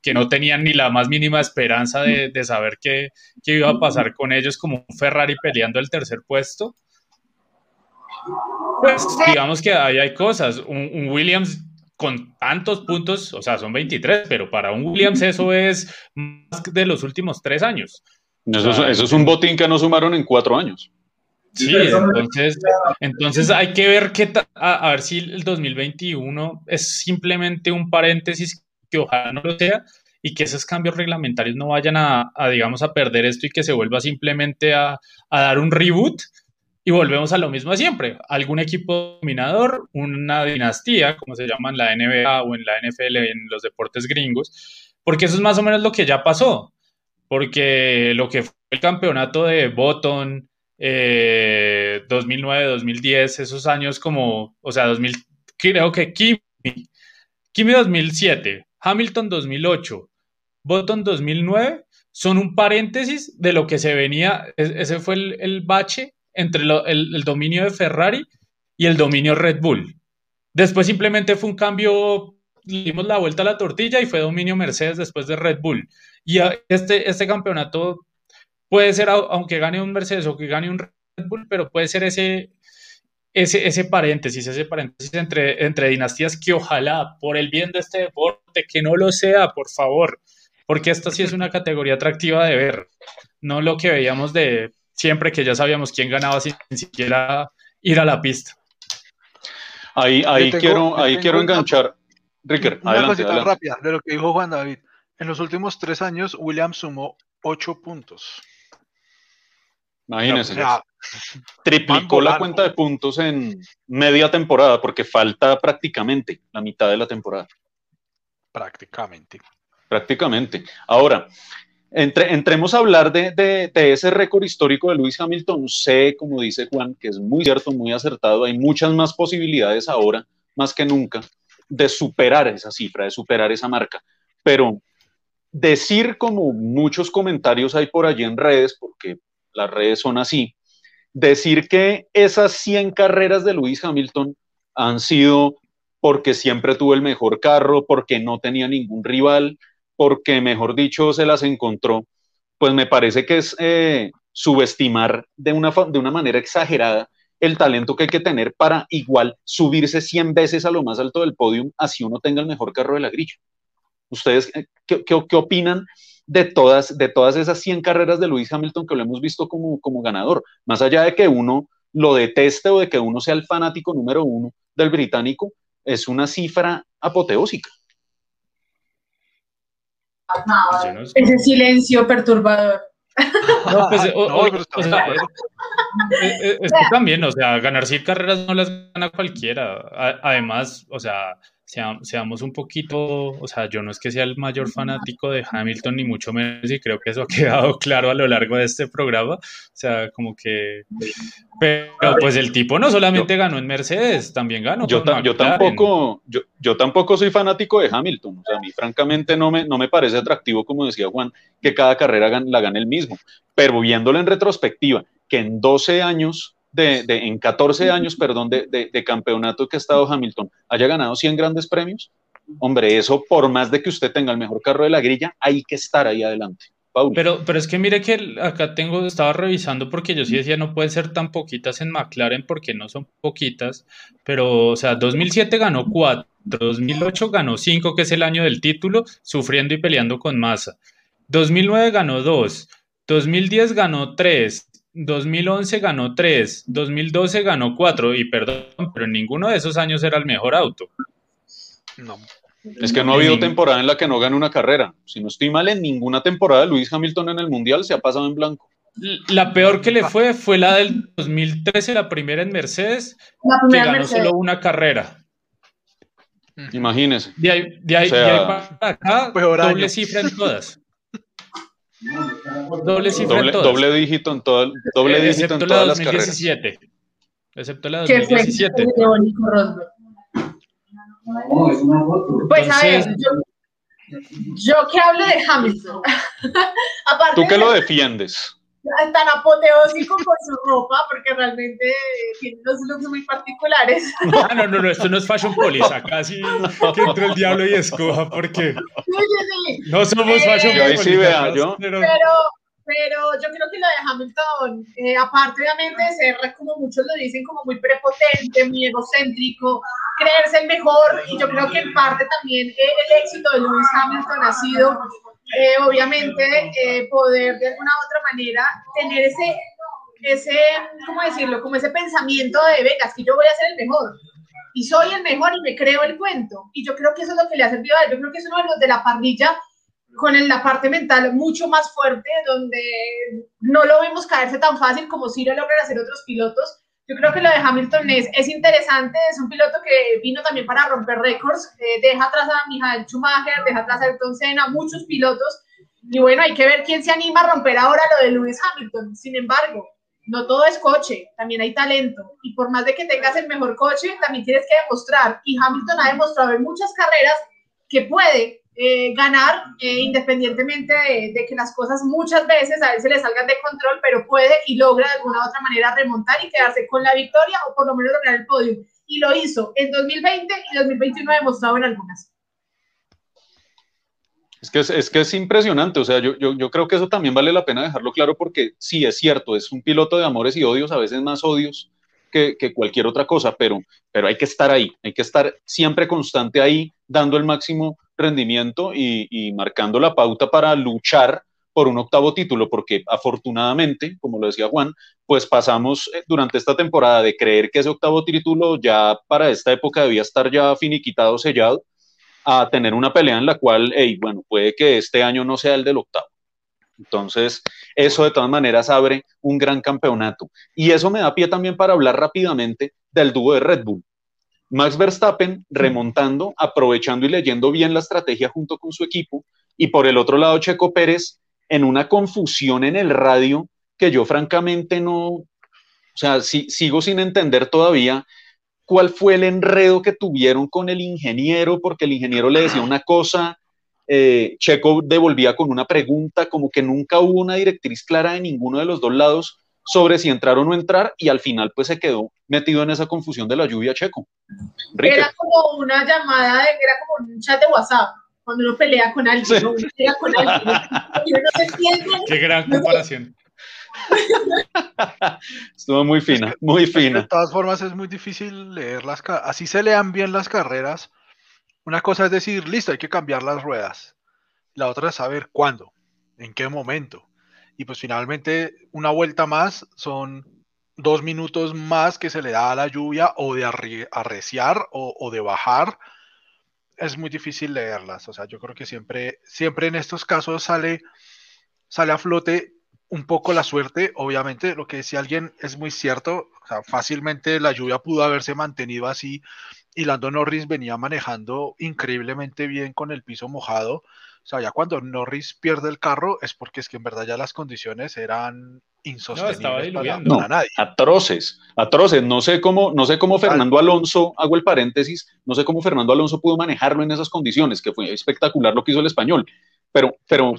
D: que no tenían ni la más mínima esperanza de, saber qué, iba a pasar con ellos como un Ferrari peleando el tercer puesto. Pues digamos que ahí hay cosas. Un, Williams con tantos puntos, o sea, son 23, pero para un Williams eso es más de los últimos tres años.
A: Eso, eso es un botín que no sumaron en cuatro años.
D: Sí, entonces, entonces hay que ver qué a, ver si el 2021 es simplemente un paréntesis que ojalá no lo sea y que esos cambios reglamentarios no vayan a, digamos, a perder esto y que se vuelva simplemente a, a, dar un reboot y volvemos a lo mismo siempre. Algún equipo dominador, una dinastía, como se llama en la NBA o en la NFL, en los deportes gringos, porque eso es más o menos lo que ya pasó, porque lo que fue el campeonato de Boston, 2009, eh, 2010, esos años como, o sea, 2000, creo que Kimi, Kimi 2007, Hamilton 2008, Button 2009, son un paréntesis de lo que se venía, ese fue el, bache entre el, dominio de Ferrari y el dominio Red Bull. Después simplemente fue un cambio, dimos la vuelta a la tortilla y fue dominio Mercedes después de Red Bull. Y este, este campeonato puede ser, aunque gane un Mercedes o que gane un Red Bull, pero puede ser ese, ese, ese paréntesis, ese paréntesis entre, entre dinastías que ojalá, por el bien de este deporte, que no lo sea, por favor, porque esta sí es una categoría atractiva de ver, no lo que veíamos de siempre que ya sabíamos quién ganaba sin, siquiera ir a la pista.
A: Ahí, ahí quiero, ahí quiero enganchar, Ricker,
C: Una cosita rápida de lo que dijo Juan David. En los últimos tres años, Williams sumó ocho puntos.
A: Imagínense. triplicó la cuenta de puntos en media temporada porque falta prácticamente la mitad de la temporada.
C: Prácticamente.
A: Prácticamente. Ahora, entre, entremos a hablar de, de, ese récord histórico de Lewis Hamilton. Sé, como dice Juan, que es muy cierto, muy acertado. Hay muchas más posibilidades ahora, más que nunca, de superar esa cifra, de superar esa marca. Pero decir como muchos comentarios hay por allí en redes, porque las redes son así, decir que esas 100 carreras de Lewis Hamilton han sido porque siempre tuvo el mejor carro, porque no tenía ningún rival, porque, mejor dicho, se las encontró, pues me parece que es eh, subestimar de una, de una manera exagerada el talento que hay que tener para igual subirse 100 veces a lo más alto del podium, así uno tenga el mejor carro de la grilla. ¿Ustedes eh, qué, qué, opinan de todas, de todas esas 100 carreras de Lewis Hamilton que lo hemos visto como, como ganador? Más allá de que uno lo deteste o de que uno sea el fanático número uno del británico, es una cifra apoteósica.
B: Ese silencio perturbador. No, pues,
D: es, también, o sea, ganar 100 carreras no las gana cualquiera. Además, o sea, seamos un poquito, o sea, yo no es que sea el mayor fanático de Hamilton, ni mucho menos, y creo que eso ha quedado claro a lo largo de este programa. O sea, como que. Pero pues el tipo no solamente ganó en Mercedes, también ganó.
A: Yo, yo tampoco, yo, yo, tampoco soy fanático de Hamilton. O sea, a mí, francamente, no me, no me parece atractivo, como decía Juan, que cada carrera la gane el mismo. Pero viéndolo en retrospectiva, que en 12 años de, en 14 años, perdón, de, de, campeonato que ha estado Hamilton, haya ganado 100 grandes premios, hombre, eso por más de que usted tenga el mejor carro de la grilla, hay que estar ahí adelante.
D: Pero, pero es que mire que acá tengo, estaba revisando porque yo sí decía no pueden ser tan poquitas en McLaren porque no son poquitas, pero o sea, 2007 ganó 4, 2008 ganó 5, que es el año del título, sufriendo y peleando con masa. 2009 ganó 2, 2010 ganó 3, 2011 ganó 3, 2012 ganó 4 y perdón, pero en ninguno de esos años era el mejor auto.
A: No. Es que no ha habido temporada en la que no gane una carrera. Si no estoy mal, en ninguna temporada Luis Hamilton en el Mundial se ha pasado en blanco.
D: La peor que le fue fue la del 2013, la primera en Mercedes, que ganó solo una carrera.
A: Imagínese.
D: De ahí, de ahí, para acá, doble cifra en todas.
A: Doble cifra en todas. Doble dígito en, todo, doble dígito en todas las carreras.
D: Excepto la 2017.
B: Pues a ver, yo, yo que hablo de Hamilton.
A: Tú que lo defiendes
B: tan apoteósico con su ropa, porque realmente tiene unos looks muy particulares.
D: Ah, no, no, no, esto no es Fashion Police, acá sí que entró el diablo y escoja, porque no somos eh, Fashion
A: Police. sí vea,
B: yo. Pero, pero yo creo que lo de Hamilton, eh, aparte obviamente de ser, como muchos lo dicen, como muy prepotente, muy egocéntrico, creerse el mejor, y yo creo que en parte también el éxito de Lewis Hamilton ha sido eh, obviamente eh, poder de alguna u otra manera tener ese, ese, ¿cómo decirlo? Como ese pensamiento de, venga, que yo voy a ser el mejor. Y soy el mejor y me creo el cuento. Y yo creo que eso es lo que le ha servido a él. Yo creo que es uno de los de la parrilla con la parte mental mucho más fuerte, donde no lo vemos caerse tan fácil como si lo logran hacer otros pilotos. Yo creo que lo de Hamilton es, es interesante, es un piloto que vino también para romper récords, eh, deja atrás a Michael Schumacher, deja atrás a Ayrton Senna, muchos pilotos, y bueno, hay que ver quién se anima a romper ahora lo de Lewis Hamilton. Sin embargo, no todo es coche, también hay talento, y por más de que tengas el mejor coche, también tienes que demostrar, y Hamilton ha demostrado en muchas carreras que puede eh, ganar, eh, independientemente de, que las cosas muchas veces a veces le salgan de control, pero puede y logra de alguna u otra manera remontar y quedarse con la victoria o por lo menos lograr el podio. Y lo hizo en 2020 y 2021 demostrado en algunas.
A: Es que es, que es impresionante, o sea, yo, yo, yo, creo que eso también vale la pena dejarlo claro porque sí, es cierto, es un piloto de amores y odios, a veces más odios que, que, cualquier otra cosa, pero, pero hay que estar ahí, hay que estar siempre constante ahí, dando el máximo rendimiento y, marcando la pauta para luchar por un octavo título, porque afortunadamente, como lo decía Juan, pues pasamos eh, durante esta temporada de creer que ese octavo título ya para esta época debía estar ya finiquitado, sellado, a tener una pelea en la cual, hey, bueno, puede que este año no sea el del octavo. Entonces, eso de todas maneras abre un gran campeonato. Y eso me da pie también para hablar rápidamente del dúo de Red Bull. Max Verstappen remontando, aprovechando y leyendo bien la estrategia junto con su equipo. Y por el otro lado, Checo Pérez en una confusión en el radio que yo francamente no, o sea, sigo sin entender todavía cuál fue el enredo que tuvieron con el ingeniero, porque el ingeniero le decía una cosa, eh, Checo devolvía con una pregunta, como que nunca hubo una directriz clara de ninguno de los dos lados sobre si entrar o no entrar, y al final pues se quedó metido en esa confusión de la lluvia Checo.
B: Era como una llamada, de, era como un chat de WhatsApp, cuando uno pelea con alguien, ¿no? pelea con alguien,
D: Qué gran comparación.
A: Estuvo muy fina, muy fina.
C: De todas formas, es muy difícil leer las Así se lean bien las carreras. Una cosa es decir, listo, hay que cambiar las ruedas. La otra es saber cuándo, en qué momento. Y pues finalmente, una vuelta más son dos minutos más que se le da a la lluvia o de arreciar o, de bajar. Es muy difícil leerlas. O sea, yo creo que siempre, siempre en estos casos sale, sale a flote un poco la suerte, obviamente, lo que decía alguien es muy cierto, fácilmente la lluvia pudo haberse mantenido así y Lando Norris venía manejando increíblemente bien con el piso mojado. O sea, ya cuando Norris pierde el carro es porque es que en verdad ya las condiciones eran insostenibles
A: para, nadie. Atroces, atroces. No sé cómo, no sé cómo Fernando Alonso, hago el paréntesis, no sé cómo Fernando Alonso pudo manejarlo en esas condiciones, que fue espectacular lo que hizo el español. Pero, pero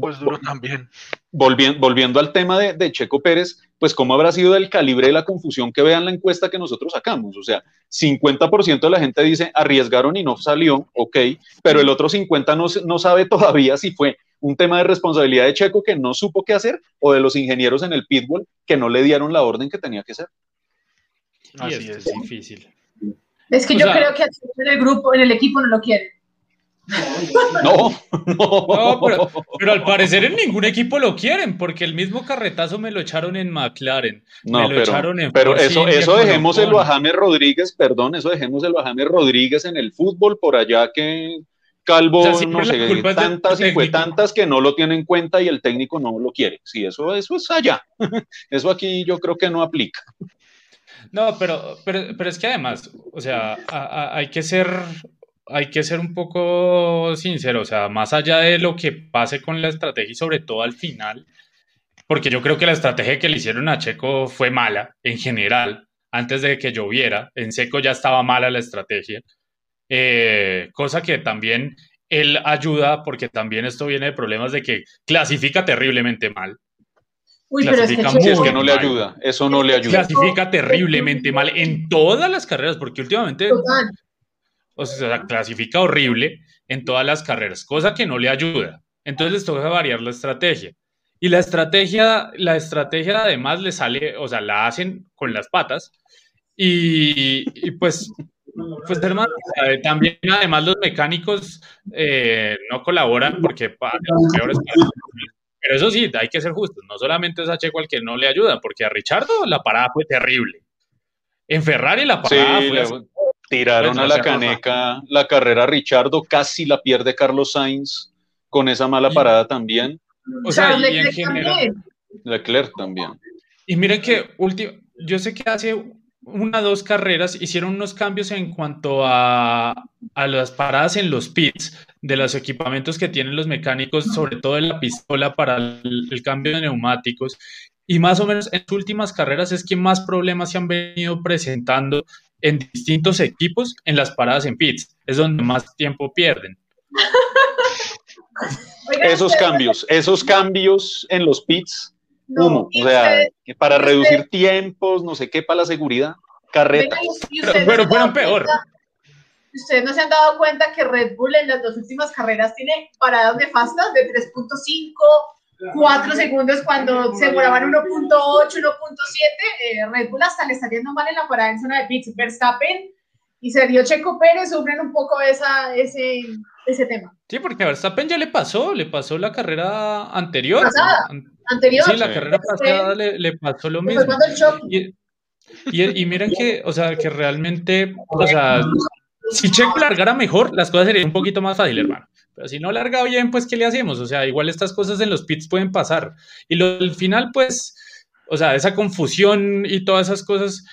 C: pues, duro también.
A: Volviendo, volviendo al tema de, Checo Pérez, pues cómo habrá sido del calibre de la confusión que vean la encuesta que nosotros sacamos. O sea, 50% de la gente dice arriesgaron y no salió, ok, pero el otro 50% no, no sabe todavía si fue un tema de responsabilidad de Checo que no supo qué hacer o de los ingenieros en el pitbull que no le dieron la orden que tenía que hacer.
D: Así es, difícil.
B: Es que yo creo que en el grupo, en el equipo no lo quieren.
A: No, no.
D: pero, al parecer en ningún equipo lo quieren, porque el mismo carretazo me lo echaron en McLaren.
A: No, pero, pero eso, eso dejémoselo a James Rodríguez, perdón, eso dejémoselo a James Rodríguez en el fútbol, por allá que Calvo, no sé, tantas y fue tantas que no lo tiene en cuenta y el técnico no lo quiere. Sí, eso, eso es allá. Eso aquí yo creo que no aplica.
D: No, pero, pero, pero es que además, o sea, hay que ser hay que ser un poco sincero, o sea, más allá de lo que pase con la estrategia y sobre todo al final, porque yo creo que la estrategia que le hicieron a Checo fue mala en general, antes de que lloviera, en seco ya estaba mala la estrategia, eh, cosa que también él ayuda, porque también esto viene de problemas de que clasifica terriblemente mal.
B: Uy, pero es que,
A: es que no le ayuda, eso no le ayuda.
D: Clasifica terriblemente mal en todas las carreras, porque últimamente o sea, clasifica horrible en todas las carreras, cosa que no le ayuda. Entonces les toca variar la estrategia. Y la estrategia, la estrategia además le sale, o sea, la hacen con las patas. Y, pues, pues hermano, también además los mecánicos eh, no colaboran porque para los peores pero eso sí, hay que ser justos. No solamente es a Checo al que no le ayuda, porque a Richardo la parada fue terrible. En Ferrari la parada fue
A: Tiraron a la caneca la carrera Richardo, casi la pierde Carlos Sainz con esa mala parada también.
B: O sea, y en general.
A: Leclerc también.
D: Y miren que yo sé que hace una o dos carreras hicieron unos cambios en cuanto a, a, las paradas en los pits de los equipamientos que tienen los mecánicos, sobre todo en la pistola para el, el cambio de neumáticos. Y más o menos en sus últimas carreras es que más problemas se han venido presentando en distintos equipos en las paradas en pits. Es donde más tiempo pierden.
A: esos cambios, esos cambios en los pits, uno, o sea, para reducir tiempos, no sé qué, para la seguridad, carreta.
D: pero, fueron peor.
B: Ustedes no se han dado cuenta que Red Bull en las dos últimas carreras tiene paradas nefastas de 3.5, 4 segundos cuando se demoraban 1.8, 1.7, eh, Red Bull hasta le está yendo mal en la parada en zona de pits. Verstappen y Sergio Checo Pérez sufren un poco esa, ese, ese tema.
D: Sí, porque a Verstappen ya le pasó, le pasó la carrera anterior.
B: anterior.
D: Sí, la carrera pasada le, le, pasó lo mismo. Y, y, y, miren que, o sea, que realmente, o sea, si Checo largara mejor, las cosas serían un poquito más fáciles, hermano. Pero si no larga bien, pues ¿qué le hacemos? O sea, igual estas cosas en los pits pueden pasar. Y lo, al final, pues, o sea, esa confusión y todas esas cosas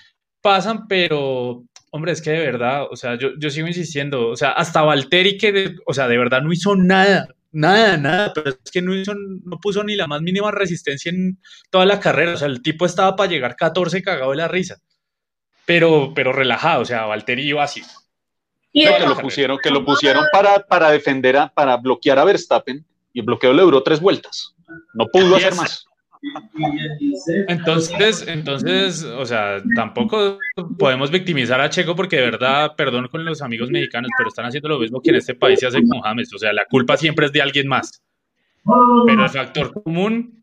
D: pasan, pero, hombre, es que de verdad, o sea, yo, yo sigo insistiendo, o sea, hasta Valtteri que, o sea, de verdad no hizo nada, nada, nada, pero es que no, hizo, no puso ni la más mínima resistencia en toda la carrera, o sea, el tipo estaba para llegar 14 cagado de la risa, pero, pero relajado, o sea, Valtteri iba así.
A: Que lo pusieron, que lo pusieron para, para defender, a, para bloquear a Verstappen y el bloqueo le duró tres vueltas. No pudo hacer más.
D: Entonces, entonces, o sea, tampoco podemos victimizar a Checo porque de verdad, perdón con los amigos mexicanos, pero están haciendo lo mismo que en este país se hace con James. O sea, la culpa siempre es de alguien más. Pero el factor común,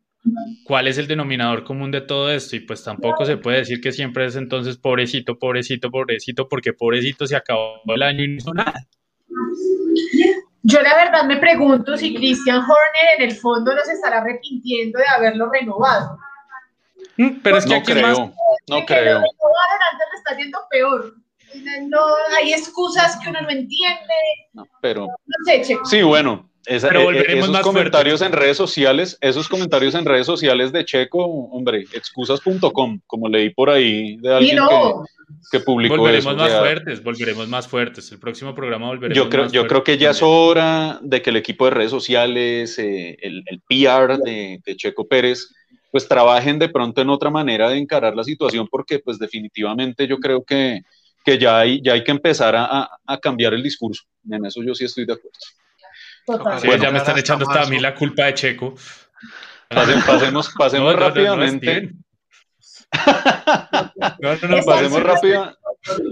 D: ¿cuál es el denominador común de todo esto? Y pues tampoco se puede decir que siempre es entonces pobrecito, pobrecito, pobrecito, porque pobrecito se acabó el año y no hizo nada.
B: Yo la verdad me pregunto si Christian Horner en el fondo no se estará arrepintiendo de haberlo renovado.
D: Mm, pero es que
A: no creo, no creo.
B: antes lo está haciendo peor. No, hay excusas que uno no entiende.
A: No, pero.
B: No sé, Checo.
A: Sí, bueno, esa,
D: Pero
A: eh,
D: volveremos
A: esos
D: más
A: comentarios en redes sociales, esos comentarios en redes sociales de Checo, hombre, excusas.com, como leí por ahí de
B: Y
A: alguien
B: no,
A: que, que publicó
D: Volveremos
A: eso.
D: más fuertes, volveremos más fuertes. El próximo programa volveremos
A: yo creo,
D: más
A: yo creo que ya es hora de que el equipo de redes sociales, eh, el, el PR de, de Checo Pérez, pues trabajen de pronto en otra manera de encarar la situación, porque pues definitivamente yo creo que, que ya, hay, ya hay que empezar a, a- a cambiar el discurso. En eso yo sí estoy de acuerdo.
B: Total.
D: Sí,
A: Bueno,
D: ya me están echando hasta a mí la culpa de Checo.
A: Pasen- pasemos pasemos
D: No, no, no, no,
A: rápidamente.
D: No, no, no,
A: pasemos rápido.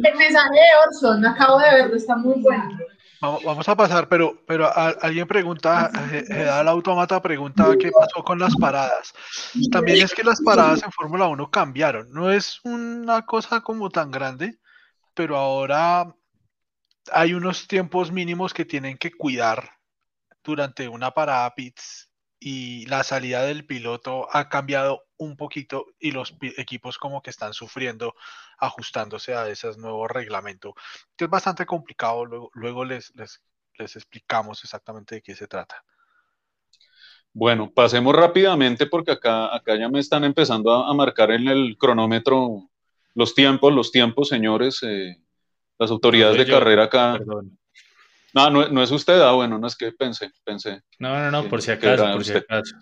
B: El mensaje de Orson, acabo de verlo, está muy bueno.
C: Vamos, a pasar, pero, pero a- alguien pregunta, eh, Gedal Automata pregunta qué pasó con las paradas. También es que las paradas en Fórmula 1 cambiaron. No es una cosa como tan grande, pero ahora hay unos tiempos mínimos que tienen que cuidar durante una parada pits y la salida del piloto ha cambiado un poquito y los equipos como que están sufriendo ajustándose a ese nuevo reglamento que es bastante complicado, luego, luego les, les, les explicamos exactamente de qué se trata.
A: Bueno, pasemos rápidamente porque acá, acá ya me están empezando a, a marcar en el cronómetro los tiempos, los tiempos, señores. eh, las autoridades de
D: yo.
A: carrera acá.
D: Perdón.
A: No, no, no es usted, ah, bueno, no es que pensé, pensé.
D: No, no, no, por si acaso, por si
A: usted.
D: acaso.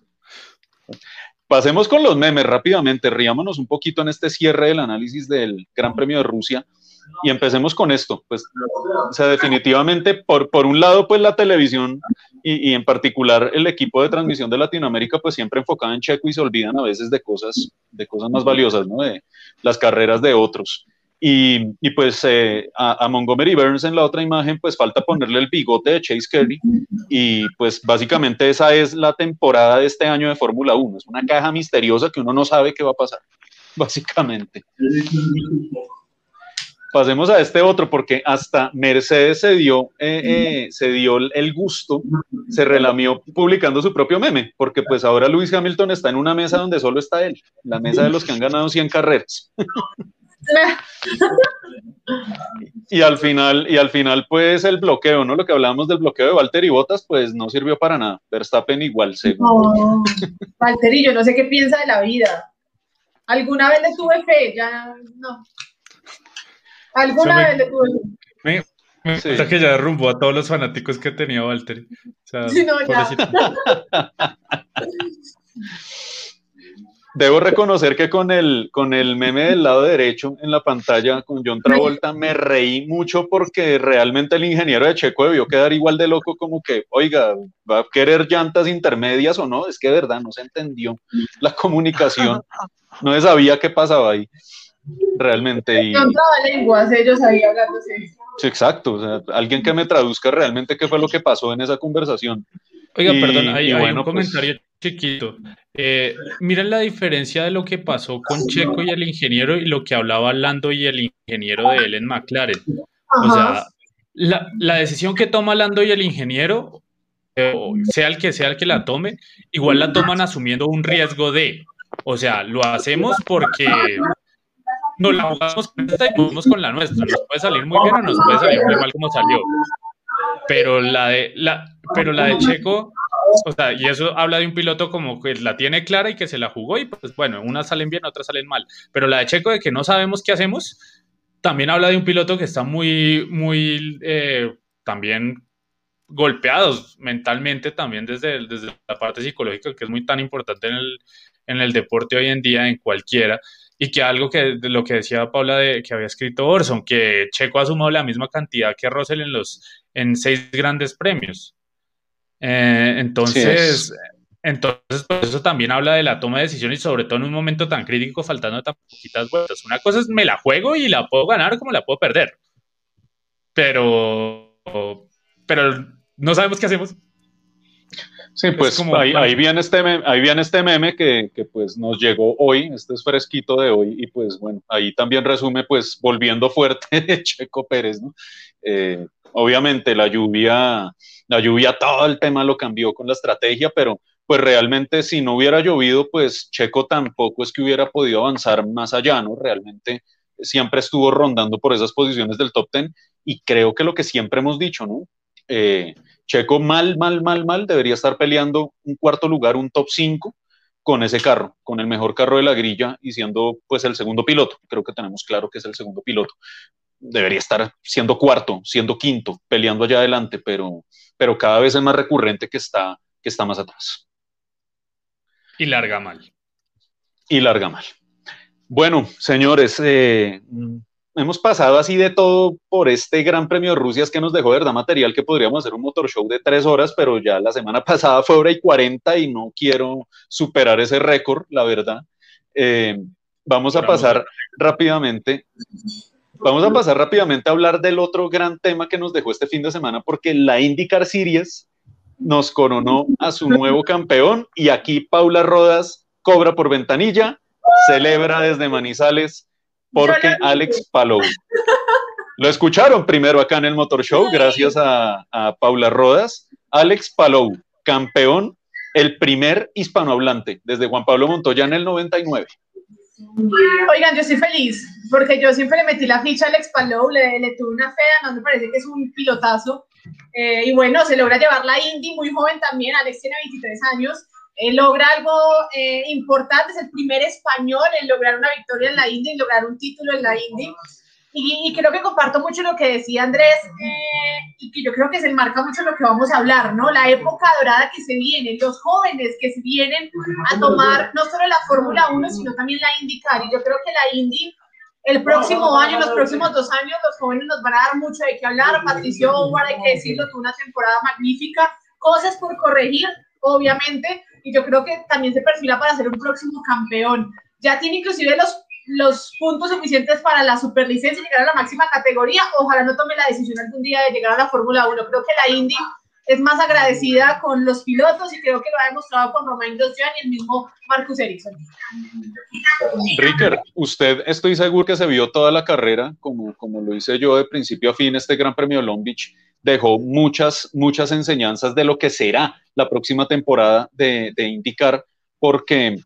A: Pasemos con los memes rápidamente, riámonos un poquito en este cierre del análisis del Gran Premio de Rusia y empecemos con esto. Pues, o sea, definitivamente, por, por un lado, pues la televisión y, y en particular el equipo de transmisión de Latinoamérica, pues siempre enfocado en Checo y se olvidan a veces de cosas, de cosas más valiosas, ¿no? De las carreras de otros. Y, y pues eh, a, a Montgomery Burns en la otra imagen, pues falta ponerle el bigote de Chase Carey. Y pues básicamente esa es la temporada de este año de Fórmula 1. Es una caja misteriosa que uno no sabe qué va a pasar, básicamente. Pasemos a este otro, porque hasta Mercedes se dio, eh, eh, se dio el gusto, se relamió publicando su propio meme, porque pues ahora Lewis Hamilton está en una mesa donde solo está él, la mesa de los que han ganado 100 carreras. Y al final, y al final, pues el bloqueo, ¿no? Lo que hablábamos del bloqueo de Valtteri Bottas, pues no sirvió para nada. Verstappen igual, según.
B: No, Valtteri, yo no sé qué piensa de la vida. Alguna vez le tuve fe, ya no. Alguna
D: me-
B: vez le tuve fe.
D: Me, me
A: Sí.
D: que ya derrumbó a todos los fanáticos que tenía Valtteri. O sea,
B: Sí, no, ya.
A: Debo reconocer que con el, con el meme del lado derecho en la pantalla con John Travolta me reí mucho porque realmente el ingeniero de Checo debió quedar igual de loco como que, oiga, ¿va a querer llantas intermedias o no? Es que de verdad no se entendió la comunicación, no se sabía qué pasaba ahí realmente. Y,
B: lenguas, ellos ahí hablándose.
A: sí, exacto, o sea, alguien que me traduzca realmente qué fue lo que pasó en esa conversación.
D: Oiga,
A: Y-
D: perdón, hay, hay
A: bueno,
D: un
A: pues-
D: comentario chiquito. Eh, miren la diferencia de lo que pasó con Checo y el ingeniero y lo que hablaba Lando y el ingeniero de él en McLaren. O sea, la, la decisión que toma Lando y el ingeniero, eh, sea el que sea el que la tome, igual la toman asumiendo un riesgo de, o sea, lo hacemos porque nos la jugamos con esta y jugamos con la nuestra. Nos puede salir muy bien o nos puede salir muy mal como salió. Pero la de, la, pero la de Checo, o sea, y eso habla de un piloto como que la tiene clara y que se la jugó y pues bueno, unas salen bien, otras salen mal. Pero la de Checo de que no sabemos qué hacemos, también habla de un piloto que está muy, muy, eh, también golpeados mentalmente también desde, desde la parte psicológica que es muy tan importante en el, en el deporte hoy en día, en cualquiera, y que algo que de lo que decía Paula de que había escrito Orson, que Checo ha sumado la misma cantidad que Russell en los en seis grandes premios. Eh, entonces, entonces pues eso también habla de la toma de decisiones y sobre todo en un momento tan crítico, faltando tan poquitas vueltas. Una cosa es me la juego y la puedo ganar como la puedo perder. Pero, pero no sabemos qué hacemos.
A: Sí, pues ahí, viene este meme, ahí viene este meme que, pues nos llegó hoy, este es fresquito de hoy, y pues bueno, ahí también resume pues volviendo fuerte de Checo Pérez, ¿no? Eh, obviamente la lluvia, la lluvia, todo el tema lo cambió con la estrategia, pero pues realmente si no hubiera llovido, pues Checo tampoco es que hubiera podido avanzar más allá, ¿no? Realmente siempre estuvo rondando por esas posiciones del top ten y creo que lo que siempre hemos dicho, ¿no? Eh, Checo mal, mal, mal, mal, debería estar peleando un cuarto lugar, un top 5 con ese carro, con el mejor carro de la grilla y siendo pues el segundo piloto. Creo que tenemos claro que es el segundo piloto. Debería estar siendo cuarto, siendo quinto, peleando allá adelante, pero, pero cada vez es más recurrente que está, que está más atrás.
D: Y larga mal.
A: Y larga mal. Bueno, señores, eh, hemos pasado así de todo por este Gran Premio de Rusia, es que nos dejó verdad material que podríamos hacer un motor show de tres horas, pero ya la semana pasada fue hora y cuarenta y no quiero superar ese récord, la verdad. Eh, vamos a pasar rápidamente. Vamos a pasar rápidamente a hablar del otro gran tema que nos dejó este fin de semana, porque la IndyCar Series nos coronó a su nuevo campeón y aquí Paula Rodas cobra por ventanilla, celebra desde Manizales porque Alex Palou. Lo escucharon primero acá en el Motor Show, gracias a, Paula Rodas. Alex Palou, campeón, el primer hispanohablante desde Juan Pablo Montoya en el 99.
B: Oigan, yo estoy feliz porque yo siempre le metí la ficha a Alex Palou, le, tuve una fe, no me parece que es un pilotazo. Eh, y bueno, se logra llevar la Indy muy joven también. Alex tiene 23 años eh, logra algo eh, importante, es el primer español en lograr una victoria en la Indy, en lograr un título en la Indy. Y, creo que comparto mucho lo que decía Andrés eh, y que yo creo que se enmarca mucho lo que vamos a hablar, ¿no? La época dorada que se viene, los jóvenes que se vienen a tomar no solo la Fórmula 1, sino también la IndyCar. Y yo creo que la Indy el próximo año, los próximos dos años, los jóvenes nos van a dar mucho de qué hablar. Patricio Howard, hay que decirlo, tuvo una temporada magnífica, cosas por corregir, obviamente, y yo creo que también se perfila para ser un próximo campeón. Ya tiene inclusive los, los puntos suficientes para la superlicencia y llegar a la máxima categoría. Ojalá no tome la decisión algún día de llegar a la Fórmula 1. Creo que la Indy es más agradecida con los pilotos y creo que lo ha demostrado con Romain Grosjean y el mismo Marcus Ericsson.
A: Ricker, usted estoy seguro que se vio toda la carrera, como, como lo hice yo de principio a fin, este Gran Premio de Long Beach dejó muchas, muchas enseñanzas de lo que será la próxima temporada de, de IndyCar, porque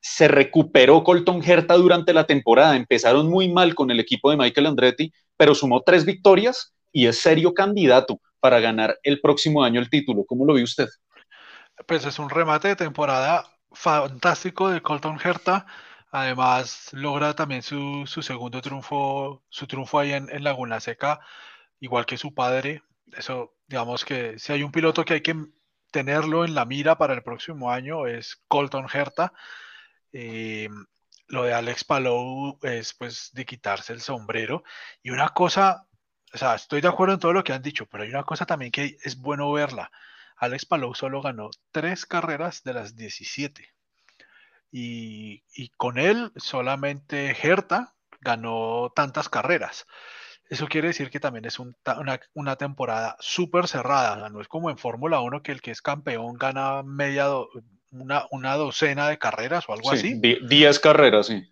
A: se recuperó Colton Herta durante la temporada. Empezaron muy mal con el equipo de Michael Andretti, pero sumó tres victorias y es serio candidato para ganar el próximo año el título. ¿Cómo lo ve usted?
C: Pues es un remate de temporada fantástico de Colton Herta. Además, logra también su, segundo triunfo, su triunfo ahí en, en Laguna Seca igual que su padre. Eso, digamos que si hay un piloto que hay que tenerlo en la mira para el próximo año es Colton Herta. Eh, lo de Alex Palou es pues de quitarse el sombrero. Y una cosa, o sea, estoy de acuerdo en todo lo que han dicho, pero hay una cosa también que es bueno verla. Alex Palou solo ganó tres carreras de las 17. Y, y con él solamente Herta ganó tantas carreras. Eso quiere decir que también es una, temporada súper cerrada. no es como en Fórmula 1 que el que es campeón gana media una, docena de carreras o algo así.
A: 10 carreras, sí.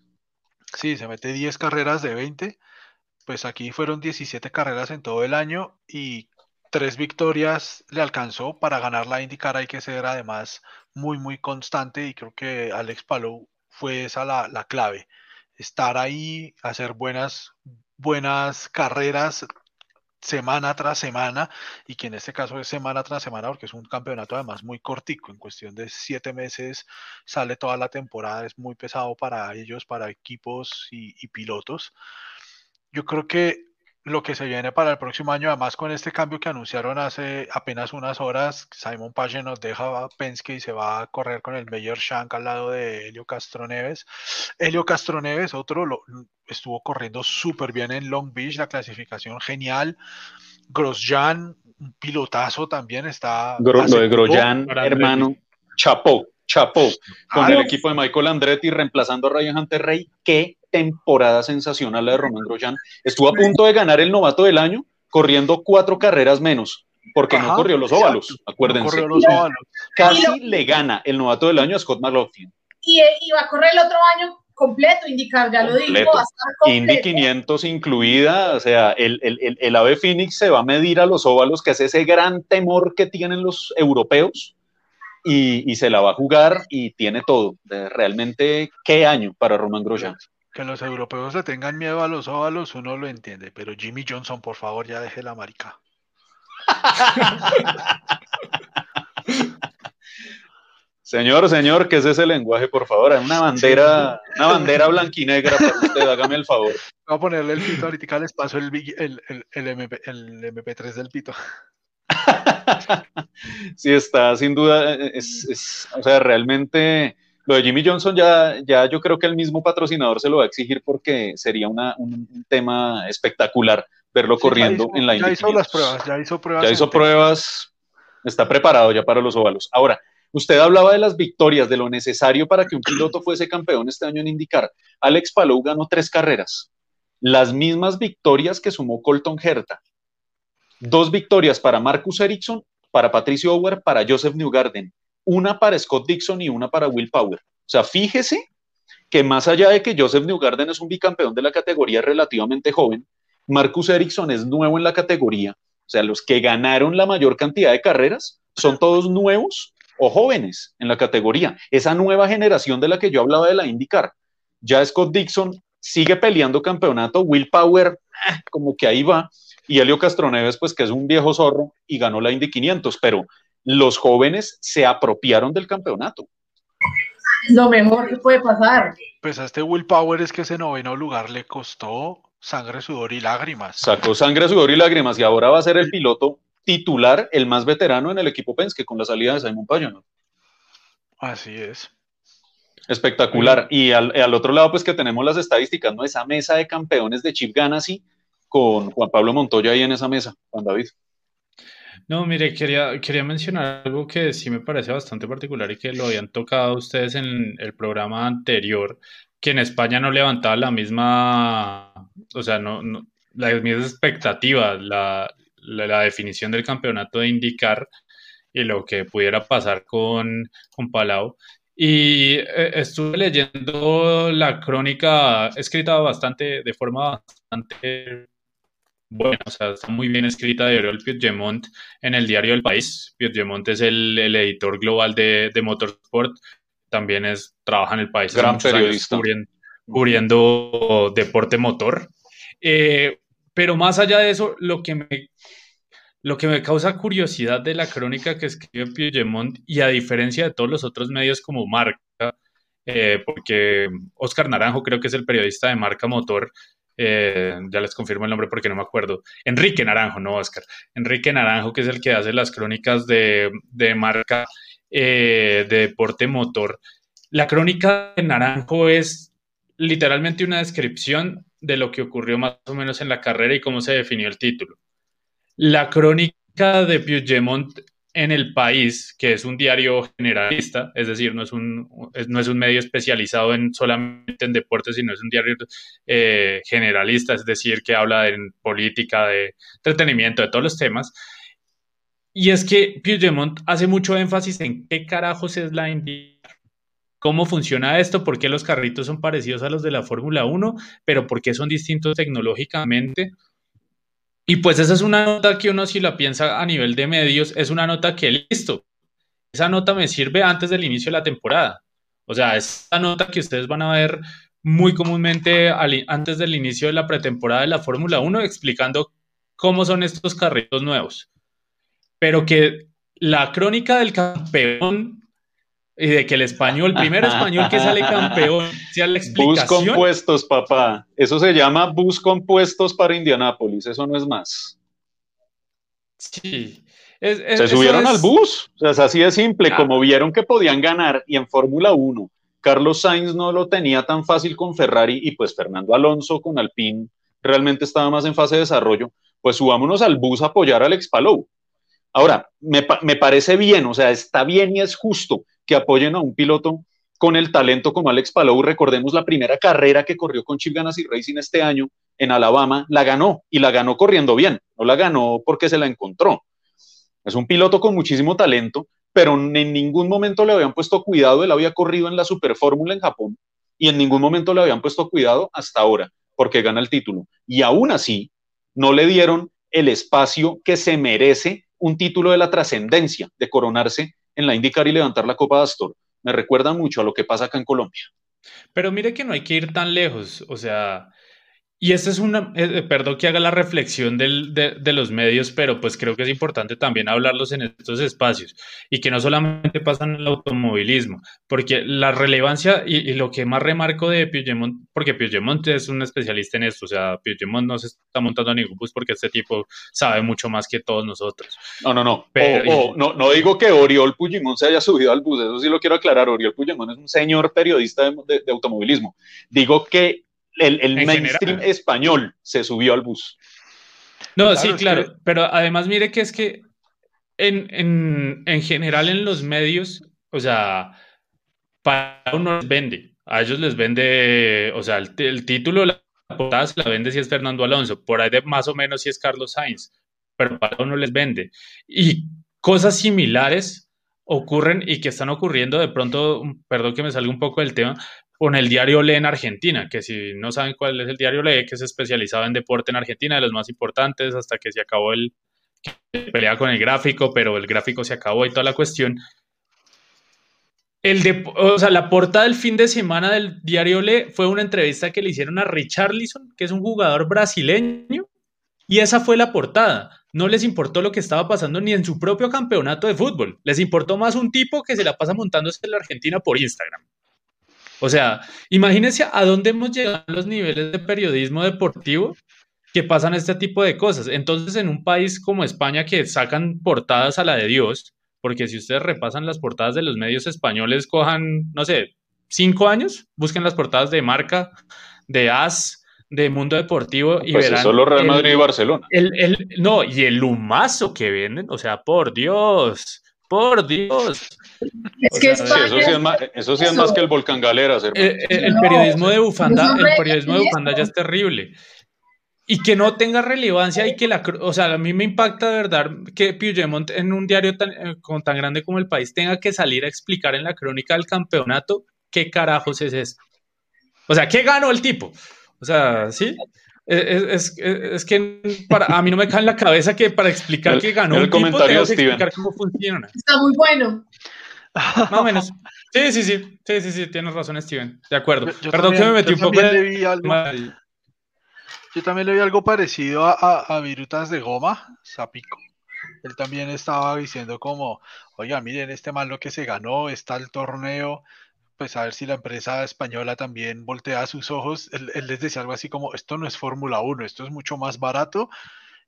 C: Sí, se mete 10 carreras de 20. Pues aquí fueron 17 carreras en todo el año y tres victorias le alcanzó para ganar la IndyCar. Hay que ser además muy, muy constante y creo que Alex Palou fue esa la, la clave. estar ahí, hacer buenas, buenas carreras semana tras semana y que en este caso es semana tras semana porque es un campeonato además muy cortico, en cuestión de siete meses sale toda la temporada, es muy pesado para ellos, para equipos y, y pilotos. Yo creo que lo que se viene para el próximo año, además con este cambio que anunciaron hace apenas unas horas, Simon Page nos deja a Penske y se va a correr con el Mayor Shank al lado de Helio Castroneves. Helio Castroneves, otro, lo, estuvo corriendo súper bien en Long Beach, la clasificación genial. Grosjean, un pilotazo también está.
A: lo de Grosjean, hermano, chapó, chapó, con el equipo de Michael Andretti reemplazando a Ryan Hunter Rey. Qué temporada sensacional la de Roman Grosjean. Estuvo a punto de ganar el novato del año corriendo cuatro carreras menos, porque no corrió los óvalos, acuérdense. Casi le gana el novato del año a Scott McLaughlin.
B: Y, va a correr el otro año completo, indicar, ya lo digo.
A: Indy 500 incluida, o sea, el, el, el, AVE Phoenix se va a medir a los óvalos, que es ese gran temor que tienen los europeos, y, y se la va a jugar y tiene todo. Realmente, qué año para Roman Grosjean.
C: Que los europeos le tengan miedo a los óvalos, uno lo entiende, pero Jimmy Johnson, por favor, ya deje la marica.
A: Señor, señor, ¿qué es ese lenguaje, por favor? Una bandera, una bandera blanquinegra para usted, hágame el favor.
C: Voy a ponerle el pito, ahorita les paso el, el, el, MP, el MP3 del pito.
A: sí, está, sin duda, es, es, o sea, realmente lo de Jimmy Johnson ya, ya yo creo que el mismo patrocinador se lo va a exigir porque sería una, un tema espectacular verlo corriendo en la
C: Ya hizo las pruebas, ya hizo pruebas.
A: Ya hizo pruebas, está preparado ya para los óvalos. Ahora, usted hablaba de las victorias, de lo necesario para que un piloto fuese campeón este año en indicar. Alex Palou ganó tres carreras, las mismas victorias que sumó Colton Herta. Dos victorias para Marcus Ericsson, para Patricio Ower, para Joseph Newgarden una para Scott Dixon y una para Will Power. O sea, fíjese que más allá de que Joseph Newgarden es un bicampeón de la categoría relativamente joven, Marcus Ericsson es nuevo en la categoría. O sea, los que ganaron la mayor cantidad de carreras son todos nuevos o jóvenes en la categoría. Esa nueva generación de la que yo hablaba de la IndyCar. Ya Scott Dixon sigue peleando campeonato, Will Power eh, como que ahí va, y Helio Castroneves pues que es un viejo zorro y ganó la Indy 500, pero los jóvenes se apropiaron del campeonato.
B: Lo mejor que puede pasar.
C: Pues a este Will Power es que ese noveno lugar le costó sangre, sudor y lágrimas.
A: Sacó sangre, sudor y lágrimas y ahora va a ser el piloto titular, el más veterano en el equipo Penske con la salida de Simon Pagano.
C: Así es.
A: Espectacular. Y al, al, otro lado, pues que tenemos las estadísticas, ¿no? Esa mesa de campeones de Chip Ganassi con Juan Pablo Montoya ahí en esa mesa, Juan David.
D: No, mire, quería, quería mencionar algo que sí me parece bastante particular y que lo habían tocado ustedes en el programa anterior, que en España no levantaba la misma, o sea, no, la misma expectativa, la, la, definición del campeonato de indicar y lo que pudiera pasar con, con Palau. Y eh, estuve leyendo la crónica escrita bastante, de forma bastante bueno, o sea, está muy bien escrita de Oriol Piedmont en el diario El País. Piedmont es el, editor global de, Motorsport, también es, trabaja en El País.
A: Gran periodista.
D: Cubriendo, deporte motor. Eh, pero más allá de eso, lo que me lo que me causa curiosidad de la crónica que escribe Piedmont, y a diferencia de todos los otros medios como Marca, eh, porque Oscar Naranjo creo que es el periodista de Marca Motor, eh, ya les confirmo el nombre porque no me acuerdo, Enrique Naranjo, no Oscar, Enrique Naranjo, que es el que hace las crónicas de, marca eh, de deporte motor. La crónica de Naranjo es literalmente una descripción de lo que ocurrió más o menos en la carrera y cómo se definió el título. La crónica de Puigdemont en el país, que es un diario generalista, es decir, no es un, no es un medio especializado en solamente en deportes, sino es un diario eh, generalista, es decir, que habla de política, de entretenimiento, de todos los temas. Y es que Puigdemont hace mucho énfasis en qué carajos es la Indy, cómo funciona esto, por qué los carritos son parecidos a los de la Fórmula 1, pero por qué son distintos tecnológicamente y pues esa es una nota que uno si la piensa a nivel de medios, es una nota que listo. Esa nota me sirve antes del inicio de la temporada. O sea, esa nota que ustedes van a ver muy comúnmente antes del inicio de la pretemporada de la Fórmula 1 explicando cómo son estos carritos nuevos. Pero que la crónica del campeón y de que el español, el primer español que sale campeón, sea la explicación.
A: Bus compuestos, papá. Eso se llama bus compuestos para Indianápolis, eso no es más.
D: Sí.
A: se subieron al bus, o sea, es así de simple, como vieron que podían ganar y en Fórmula 1 Carlos Sainz no lo tenía tan fácil con Ferrari y pues Fernando Alonso con Alpine realmente estaba más en fase de desarrollo, pues subámonos al bus a apoyar a Alex Palou. Ahora, me, me parece bien, o sea, está bien y es justo que apoyen a un piloto con el talento como Alex Palou. Recordemos la primera carrera que corrió con Chip Ganassi Racing este año en Alabama, la ganó y la ganó corriendo bien, no la ganó porque se la encontró. Es un piloto con muchísimo talento, pero en ningún momento le habían puesto cuidado. Él había corrido en la Super Fórmula en Japón y en ningún momento le habían puesto cuidado hasta ahora, porque gana el título. Y aún así, no le dieron el espacio que se merece un título de la trascendencia, de coronarse en la IndyCar y levantar la Copa de Astor. Me recuerda mucho a lo que pasa acá en Colombia.
D: Pero mire que no hay que ir tan lejos. O sea, y esta es una, eh, eh, perdón que haga la reflexión del, de, los medios, pero pues creo que es importante también hablarlos en estos espacios y que no solamente pasan en el automovilismo, porque la relevancia y, lo que más remarco de Piedmont, porque Piedmont es un especialista en esto, o sea, Piedmont no se está montando a ningún bus porque este tipo sabe mucho más que todos nosotros.
A: No, no, no, pero, no, no digo que Oriol Puigdemont se haya subido al bus, eso sí lo quiero aclarar, Oriol Puigdemont es un señor periodista de automovilismo. Digo que el, mainstream español se subió al bus.
D: No, sí, claro, pero además mire que es que en, general en los medios, o sea, para uno les vende, a ellos les vende, o sea, el, título, la portada se la vende si es Fernando Alonso, por ahí de más o menos si es Carlos Sainz, pero para uno les vende. Y cosas similares ocurren y que están ocurriendo de pronto, perdón que me salga un poco del tema, con el diario Le en Argentina, que si no saben cuál es el diario Le, que es especializado en deporte en Argentina, de los más importantes, hasta que se acabó el pelea con el gráfico, pero el gráfico se acabó y toda la cuestión. El de, o sea, la portada del fin de semana del diario Le fue una entrevista que le hicieron a Richarlison, que es un jugador brasileño, y esa fue la portada. No les importó lo que estaba pasando ni en su propio campeonato de fútbol. Les importó más un tipo que se la pasa montándose en la Argentina por Instagram. O sea, imagínense a dónde hemos llegado los niveles de periodismo deportivo que pasan este tipo de cosas. Entonces, en un país como España que sacan portadas a la de Dios, porque si ustedes repasan las portadas de los medios españoles, cojan, no sé, cinco años, busquen las portadas de Marca, de As, de Mundo Deportivo y
A: pues
D: verán.
A: Solo Real Madrid y Barcelona.
D: El, no, y el humazo que venden, o sea, por Dios, por Dios.
B: Es que eso,
A: sí es más, que el volcán Galeras.
D: Eh, eh, el, periodismo de bufanda, el periodismo de bufanda ya es terrible. Y que no tenga relevancia y que la, o sea, a mí me impacta de verdad que Puigdemont en un diario tan, eh, tan grande como el país tenga que salir a explicar en la crónica del campeonato qué carajos es eso. O sea, ¿qué ganó el tipo? O sea, ¿sí? Es, es, que para, a mí no me cae en la cabeza que para explicar qué ganó el un tipo, tengo que explicar cómo funciona.
B: Está muy bueno.
D: Más o menos. Sí, sí, sí, sí, sí, sí, tienes razón, Steven. De acuerdo. Perdón que me metí un poco
C: en... Yo también le vi algo parecido a, a, Virutas de Goma, Zapico. Él también estaba diciendo como, oiga, miren, este mal lo que se ganó, está el torneo, pues a ver si la empresa española también voltea sus ojos. Él, él les decía algo así como, esto no es Fórmula 1, esto es mucho más barato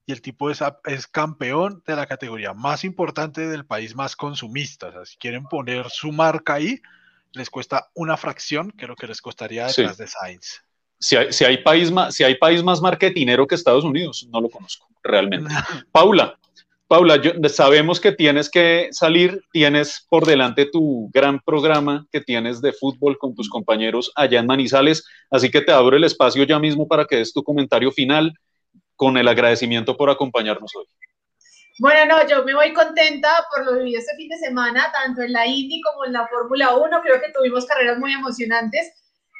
C: y el tipo es, es campeón de la categoría más importante del país más consumista. O sea, si quieren poner su marca ahí, les cuesta una fracción que lo que les costaría detrás de Sainz.
A: Si hay, si hay, país más, si hay país más marketinero que Estados Unidos, no lo conozco realmente. Paula, Paula, sabemos que tienes que salir, tienes por delante tu gran programa que tienes de fútbol con tus compañeros allá en Manizales, así que te abro el espacio ya mismo para que des tu comentario final con el agradecimiento por acompañarnos hoy.
B: Bueno, no, yo me voy contenta por lo vivido este fin de semana, tanto en la Indy como en la Fórmula 1. Creo que tuvimos carreras muy emocionantes.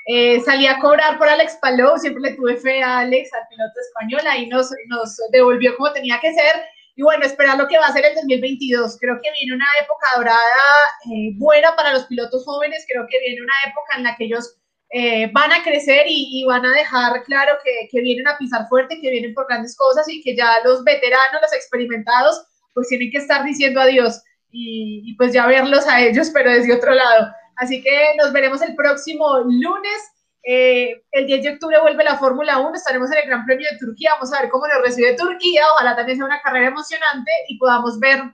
B: Eh, salí a cobrar por Alex Palou, siempre le tuve fe a Alex, al piloto español, ahí nos, nos devolvió como tenía que ser. Y bueno, esperar lo que va a ser el 2022. Creo que viene una época dorada eh, buena para los pilotos jóvenes, creo que viene una época en la que ellos eh, van a crecer y, van a dejar claro que, que, vienen a pisar fuerte, que vienen por grandes cosas y que ya los veteranos, los experimentados, pues tienen que estar diciendo adiós y, y pues ya verlos a ellos, pero desde otro lado. Así que nos veremos el próximo lunes. Eh, el 10 de octubre vuelve la Fórmula 1, estaremos en el Gran Premio de Turquía, vamos a ver cómo nos recibe Turquía, ojalá también sea una carrera emocionante y podamos ver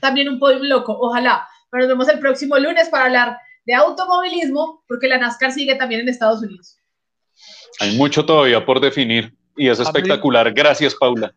B: también un podio loco, ojalá. Pero nos vemos el próximo lunes para hablar de automovilismo, porque la NASCAR sigue también en Estados Unidos.
A: Hay mucho todavía por definir y es espectacular. Gracias, Paula.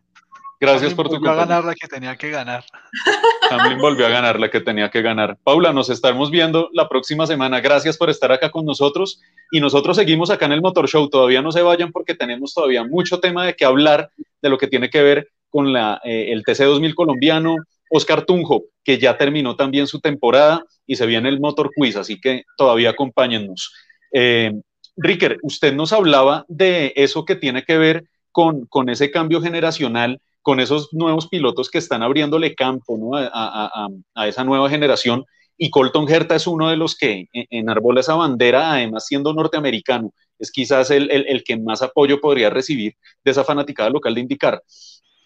A: Gracias por tu
C: volvió a ganar la que tenía que ganar.
A: También volvió a ganar la que tenía que ganar. Paula, nos estamos viendo la próxima semana. Gracias por estar acá con nosotros. Y nosotros seguimos acá en el Motor Show. Todavía no se vayan porque tenemos todavía mucho tema de qué hablar de lo que tiene que ver con la, eh, el TC2000 colombiano. Oscar Tunjo, que ya terminó también su temporada y se viene el Motor Quiz, así que todavía acompáñennos. Eh, Ricker, usted nos hablaba de eso que tiene que ver con, con ese cambio generacional con esos nuevos pilotos que están abriéndole campo a, esa nueva generación. Y Colton Herta es uno de los que enarbola esa bandera, además siendo norteamericano, es quizás el, que más apoyo podría recibir de esa fanaticada local de indicar.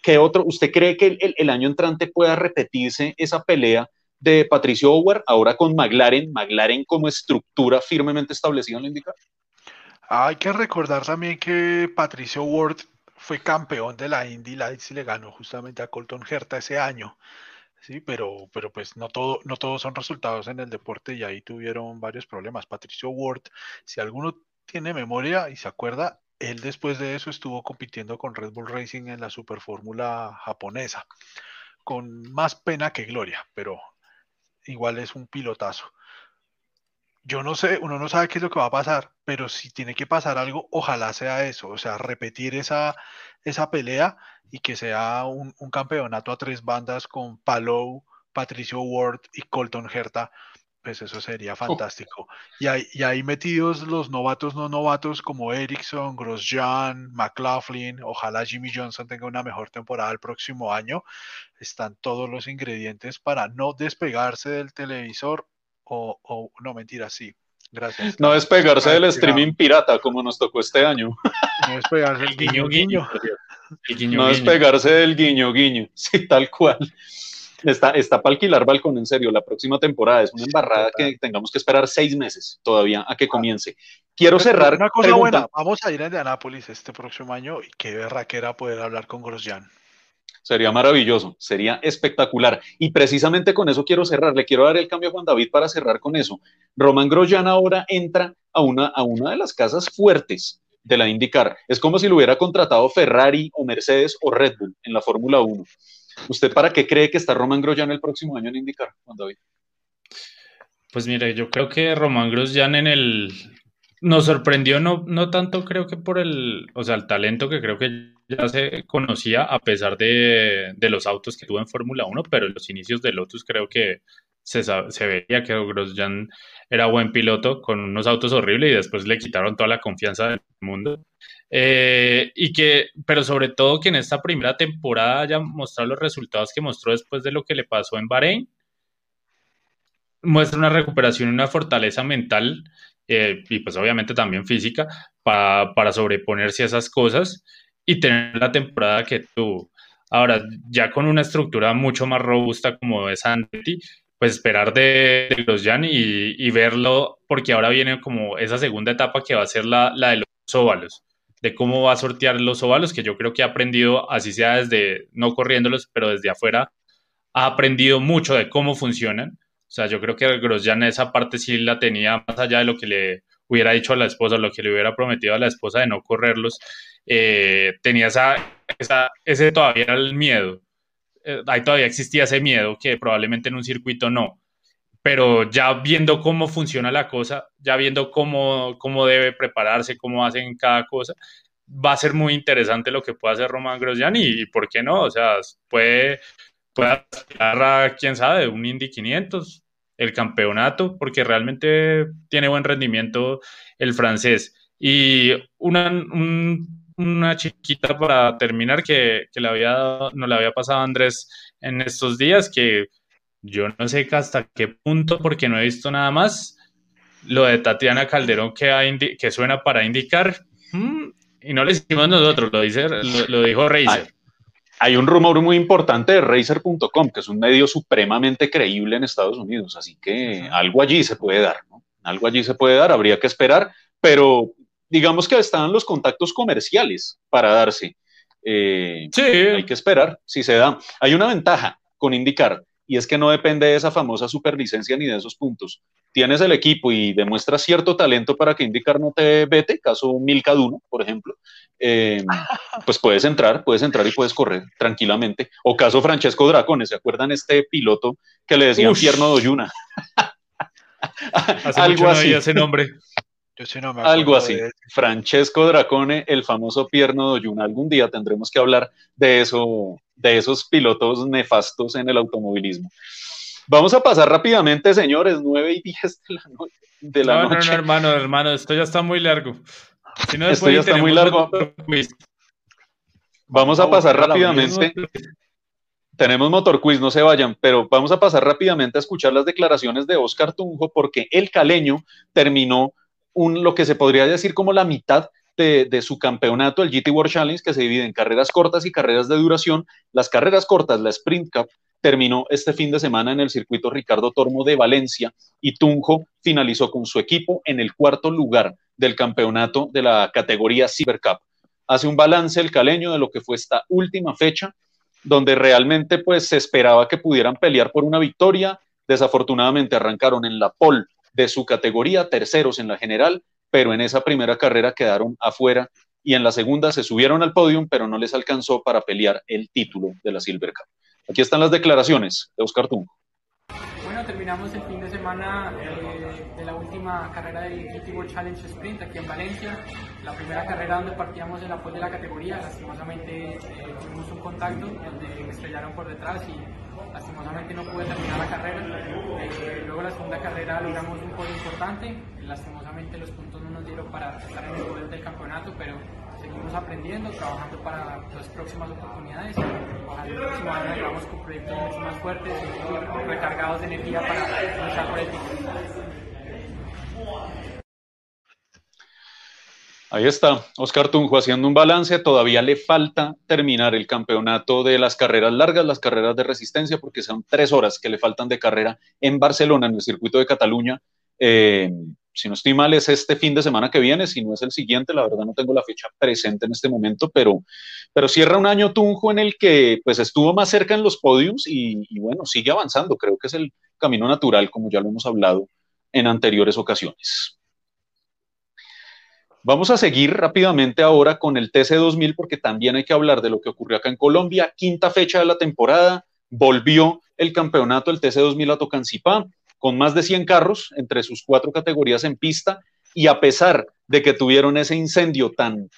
A: ¿Qué otro? ¿Usted cree que el, año entrante pueda repetirse esa pelea de Patricio Howard ahora con McLaren, McLaren como estructura firmemente establecida en la indicar?
C: Hay que recordar también que Patricio Ward fue campeón de la Indy Lights y le ganó justamente a Colton Herta ese año. Sí, pero, pero pues no todo, no todos son resultados en el deporte y ahí tuvieron varios problemas. Patricio Ward, si alguno tiene memoria y se acuerda, él después de eso estuvo compitiendo con Red Bull Racing en la Superfórmula japonesa, con más pena que gloria, pero igual es un pilotazo. Yo no sé, uno no sabe qué es lo que va a pasar, pero si tiene que pasar algo, ojalá sea eso, o sea, repetir esa, esa pelea y que sea un, campeonato a tres bandas con Palou, Patricio Ward y Colton Herta, pues eso sería fantástico. Y, hay, y ahí metidos los novatos no novatos como Ericsson, Grosjean, McLaughlin, ojalá Jimmy Johnson tenga una mejor temporada el próximo año. Están todos los ingredientes para no despegarse del televisor o, no, mentira, sí. Gracias.
A: No despegarse del streaming pirata como nos tocó este año.
C: No despegarse del guiño guiño.
A: no despegarse del guiño guiño. Sí, tal cual. Está, está para alquilar balcón, en serio, la próxima temporada. Es una embarrada que tengamos que esperar seis meses todavía a que comience. Quiero cerrar.
C: Una cosa buena, vamos a ir a Indianápolis este próximo año y qué berraquera poder hablar con Grosjean.
A: Sería maravilloso, sería espectacular. Y precisamente con eso quiero cerrar. Le quiero dar el cambio a Juan David para cerrar con eso. Román Grosjean ahora entra a una, a una de las casas fuertes de la IndyCar. Es como si lo hubiera contratado Ferrari o Mercedes o Red Bull en la Fórmula 1. ¿Usted para qué cree que está Román Grosjean el próximo año en IndyCar, Juan David?
D: Pues mire, yo creo que Román Grosjean en el, nos sorprendió no, no tanto creo que por el, o sea, el talento que creo que ya se conocía a pesar de, los autos que tuvo en Fórmula 1, pero en los inicios de Lotus creo que se, se veía que Grosjean era buen piloto con unos autos horribles y después le quitaron toda la confianza del mundo. Eh, y que, pero sobre todo que en esta primera temporada haya mostrado los resultados que mostró después de lo que le pasó en Bahrein, muestra una recuperación y una fortaleza mental eh, y pues obviamente también física para, para sobreponerse a esas cosas y tener la temporada que tuvo. Ahora, ya con una estructura mucho más robusta como es Andretti, pues esperar de, Grosjean y, y, verlo, porque ahora viene como esa segunda etapa que va a ser la, la de los óvalos, de cómo va a sortear los óvalos, que yo creo que ha aprendido, así sea desde, no corriéndolos, pero desde afuera, ha aprendido mucho de cómo funcionan o sea, yo creo que Grosjean esa parte sí la tenía más allá de lo que le hubiera dicho a la esposa, lo que le hubiera prometido a la esposa de no correrlos. Eh, tenía esa, ese todavía era el miedo. Eh, ahí todavía existía ese miedo que probablemente en un circuito no. Pero ya viendo cómo funciona la cosa, ya viendo cómo, cómo debe prepararse, cómo hacen cada cosa, va a ser muy interesante lo que pueda hacer Román Grosjean y, por qué no, o sea, puede pueda aspirar a, quién sabe, un Indy 500, el campeonato, porque realmente tiene buen rendimiento el francés. Y una, una chiquita para terminar que, que le había, no le había pasado Andrés en estos días, que yo no sé hasta qué punto, porque no he visto nada más, lo de Tatiana Calderón que, que suena para indicar, mm, y no lo hicimos nosotros, lo, dice, lo, dijo Razer.
A: Hay, un rumor muy importante de Razer.com, que es un medio supremamente creíble en Estados Unidos, así que algo allí se puede dar, ¿no? Algo allí se puede dar, habría que esperar, pero digamos que están los contactos comerciales para darse. Eh, sí. Hay que esperar si se da. Hay una ventaja con indicar, y es que no depende de esa famosa superlicencia ni de esos puntos. Tienes el equipo y demuestras cierto talento para que indicar no te vete, caso Milcaduno, por ejemplo, eh, pues puedes entrar, puedes entrar y puedes correr tranquilamente. O caso Francesco Dracone, ¿se acuerdan este piloto que le decían Pierno Doyuna?
D: Algo así. ese nombre.
A: Algo así. Francesco Dracone, el famoso pierno Doyuna. Algún día tendremos que hablar de eso, de esos pilotos nefastos en el automovilismo. Vamos a pasar rápidamente, señores, 9 y 10 de la, noche. De la
D: no,
A: noche.
D: No, hermano, hermano, esto ya está muy largo.
A: esto ya está muy largo. Vamos a pasar rápidamente. Tenemos motor quiz, no se vayan, pero vamos a pasar rápidamente a escuchar las declaraciones de Oscar Tunjo porque el caleño terminó lo que se podría decir como la mitad de, su campeonato, el GT World Challenge, que se divide en carreras cortas y carreras de duración. Las carreras cortas, la Sprint Cup, terminó este fin de semana en el circuito Ricardo Tormo de Valencia y Tunjo finalizó con su equipo en el cuarto lugar del campeonato de la categoría Cyber Cup. Hace un balance el caleño de lo que fue esta última fecha, donde realmente pues se esperaba que pudieran pelear por una victoria. Desafortunadamente arrancaron en la pole de su categoría, terceros en la general, pero en esa primera carrera quedaron afuera y en la segunda se subieron al podium, pero no les alcanzó para pelear el título de la Silver Cup. Aquí están las declaraciones de Oscar Tungo.
E: Bueno, terminamos el fin de semana eh, última carrera del GT Challenge Sprint aquí en Valencia. La primera carrera donde partíamos en la pole de la categoría, lastimosamente eh, tuvimos un contacto donde me estrellaron por detrás y lastimosamente no pude terminar la carrera. Eh, luego la segunda carrera logramos un podio importante, lastimosamente los puntos no nos dieron para estar en el podio del campeonato, pero seguimos aprendiendo, trabajando para las próximas oportunidades. Ojalá el próximo año llegamos con proyectos mucho más fuertes y recargados de energía para luchar por el título.
A: Ahí está, Oscar Tunjo haciendo un balance. Todavía le falta terminar el campeonato de las carreras largas, las carreras de resistencia, porque son tres horas que le faltan de carrera en Barcelona, en el circuito de Cataluña. Eh, si no estoy mal, es este fin de semana que viene, si no es el siguiente, la verdad no tengo la fecha presente en este momento, pero, pero cierra un año Tunjo en el que pues estuvo más cerca en los podiums y, y bueno, sigue avanzando. Creo que es el camino natural, como ya lo hemos hablado en anteriores ocasiones. Vamos a seguir rápidamente ahora con el TC2000 porque también hay que hablar de lo que ocurrió acá en Colombia. Quinta fecha de la temporada, volvió el campeonato del TC2000 a Tocancipá con más de 100 carros entre sus cuatro categorías en pista y a pesar de que tuvieron ese incendio tan,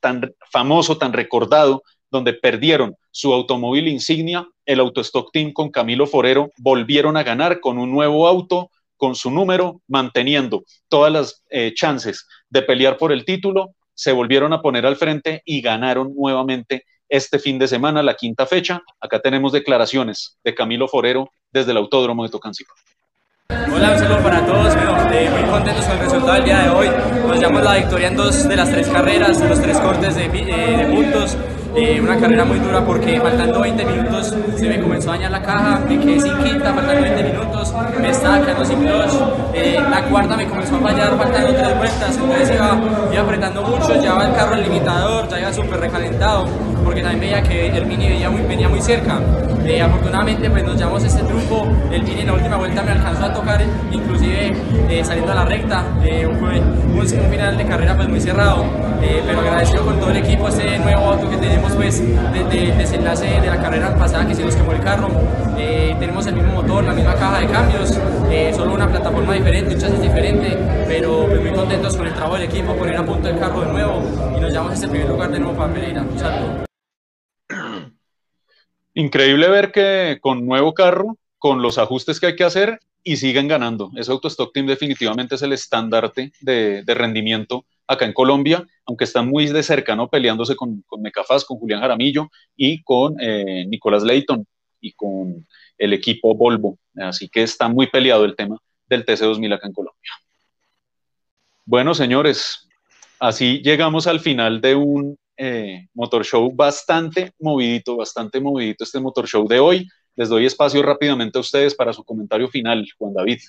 A: tan famoso, tan recordado, donde perdieron su automóvil insignia, el Autostock Team con Camilo Forero volvieron a ganar con un nuevo auto, con su número, manteniendo todas las eh, chances de pelear por el título, se volvieron a poner al frente y ganaron nuevamente este fin de semana, la quinta fecha. Acá tenemos declaraciones de Camilo Forero desde el Autódromo de Tocancipá.
F: Hola, un saludo para todos, eh, muy contentos con el resultado del día de hoy. Nos llevamos la victoria en dos de las tres carreras, en los tres cortes de, eh, de puntos. Eh, una carrera muy dura porque faltando 20 minutos se me comenzó a dañar la caja, me quedé sin quinta, faltando 20 minutos, me estaba quedando sin clutch, eh, la cuarta me comenzó a fallar faltando tres vueltas, entonces iba, iba apretando mucho, llevaba el carro al limitador, ya iba súper recalentado, porque también veía que el Mini venía muy, venía muy cerca. Eh, afortunadamente pues nos llevamos este triunfo, el Mini en la última vuelta me alcanzó a tocar, inclusive saliendo a la recta, fue un, un, final de carrera pues muy cerrado, pero agradecido con todo el equipo este nuevo auto que tenemos pues desde el desenlace de la carrera pasada que se nos quemó el carro. Eh, tenemos el mismo motor, la misma caja de cambios, eh, solo una plataforma diferente, un chasis diferente, pero pues, muy contentos con el trabajo del equipo, poner a punto el carro de nuevo y nos llevamos a este primer lugar de nuevo para Pereira. Un saludo.
A: Increíble ver que con nuevo carro, con los ajustes que hay que hacer y siguen ganando. Ese Autostock Team definitivamente es el estandarte de, de rendimiento acá en Colombia, aunque están muy de cerca, ¿no? Peleándose con, con Mecafaz, con Julián Jaramillo y con eh, Nicolás Leighton y con el equipo Volvo. Así que está muy peleado el tema del TC2000 acá en Colombia. Bueno, señores, así llegamos al final de un eh, motor show bastante movidito, bastante movidito este motor show de hoy. Les doy espacio rápidamente a ustedes para su comentario final, Juan David.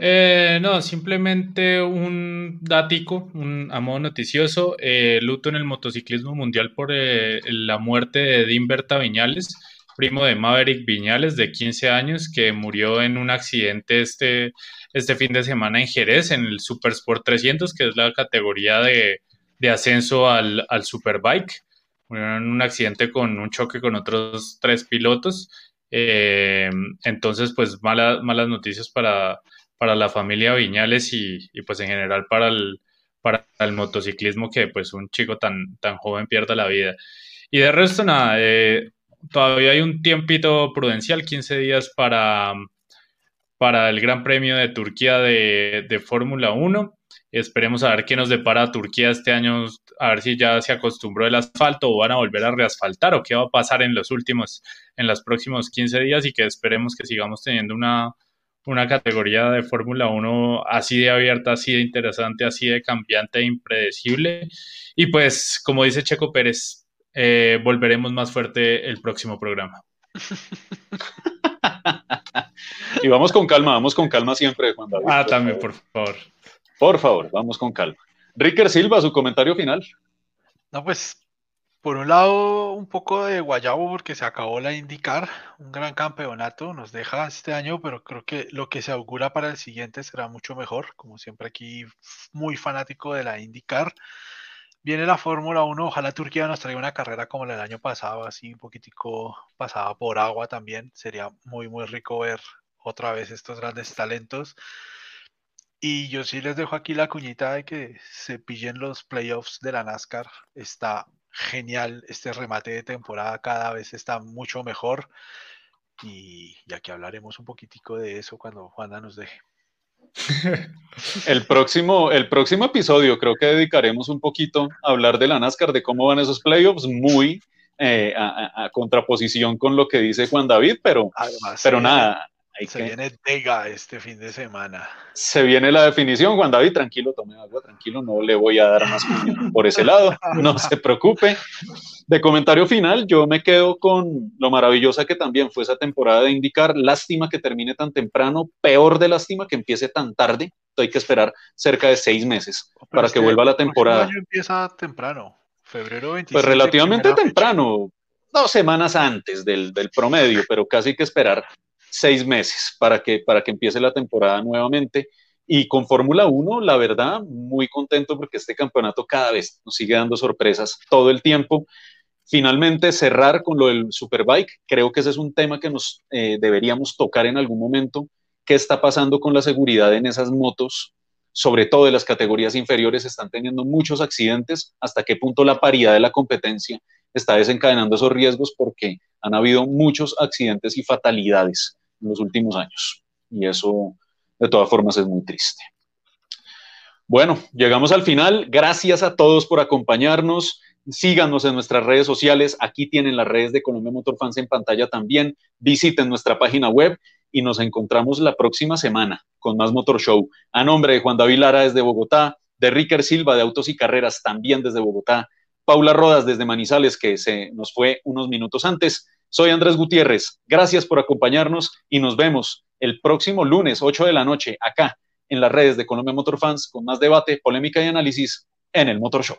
D: Eh, no, simplemente un dático, un a modo noticioso, eh, luto en el motociclismo mundial por eh, la muerte de Dimberta Viñales, primo de Maverick Viñales, de 15 años, que murió en un accidente este, este fin de semana en Jerez, en el Super Sport 300, que es la categoría de, ascenso al, al Superbike. Murió en un accidente con un choque con otros tres pilotos. entonces, pues malas noticias para para la familia Viñales y, pues en general para el, para el motociclismo que pues un chico tan, tan joven pierda la vida. Y de resto nada, eh, todavía hay un tiempito prudencial, 15 días para, para el Gran Premio de Turquía de, de Fórmula 1. Esperemos a ver qué nos depara Turquía este año, a ver si ya se acostumbró el asfalto o van a volver a reasfaltar o qué va a pasar en los últimos, en los próximos 15 días y que esperemos que sigamos teniendo una, una categoría de Fórmula 1 así de abierta, así de interesante, así de cambiante e impredecible. Y pues, como dice Checo Pérez, eh, volveremos más fuerte el próximo programa.
A: y vamos con calma, vamos con calma siempre, Juan David.
D: Ah, también, por favor.
A: Por favor, vamos con calma. Ricker Silva, su comentario final.
C: No, pues por un lado, un poco de guayabo porque se acabó la IndyCar, un gran campeonato nos deja este año, pero creo que lo que se augura para el siguiente será mucho mejor. Como siempre aquí, muy fanático de la IndyCar. Viene la Fórmula 1, ojalá Turquía nos traiga una carrera como la del año pasado, así un poquitico pasada por agua también. Sería muy, muy rico ver otra vez estos grandes talentos. Y yo sí les dejo aquí la cuñita de que se pillen los playoffs de la NASCAR. Está genial este remate de temporada, cada vez está mucho mejor. Y ya que hablaremos un poquitico de eso cuando Juana nos deje.
A: El próximo, el próximo episodio creo que dedicaremos un poquito a hablar de la NASCAR, de cómo van esos playoffs, muy eh, a, contraposición con lo que dice Juan David, pero, pero nada,
C: se viene Vega este fin de semana.
A: Se viene la definición, Juan David, tranquilo, tome agua, tranquilo, no le voy a dar más por ese lado, no se preocupe. De comentario final, yo me quedo con lo maravillosa que también fue esa temporada de indicar, lástima que termine tan temprano, peor de lástima que empiece tan tarde, hay que esperar cerca de seis meses para que vuelva la temporada. El
C: año empieza temprano, febrero 27.
A: Pues relativamente temprano, dos semanas antes del, del promedio, pero casi hay que esperar seis meses para que, para que empiece la temporada nuevamente. Y con Fórmula 1, la verdad, muy contento porque este campeonato cada vez nos sigue dando sorpresas todo el tiempo. Finalmente, cerrar con lo del Superbike, creo que ese es un tema que nos eh, deberíamos tocar en algún momento. ¿Qué está pasando con la seguridad en esas motos? Sobre todo en las categorías inferiores, están teniendo muchos accidentes. ¿Hasta qué punto la paridad de la competencia está desencadenando esos riesgos? Porque han habido muchos accidentes y fatalidades en los últimos años. Y eso, de todas formas, es muy triste. Bueno, llegamos al final. Gracias a todos por acompañarnos. Síganos en nuestras redes sociales. Aquí tienen las redes de Colombia Motor Fans en pantalla también. Visiten nuestra página web y nos encontramos la próxima semana con más Motor Show. A nombre de Juan David Lara desde Bogotá, de Ricker Silva de Autos y Carreras también desde Bogotá, Paula Rodas desde Manizales que se nos fue unos minutos antes soy Andrés Gutiérrez. Gracias por acompañarnos y nos vemos el próximo lunes, 8 de la noche, acá en las redes de Colombia Motor Fans con más debate, polémica y análisis en el Motor Show.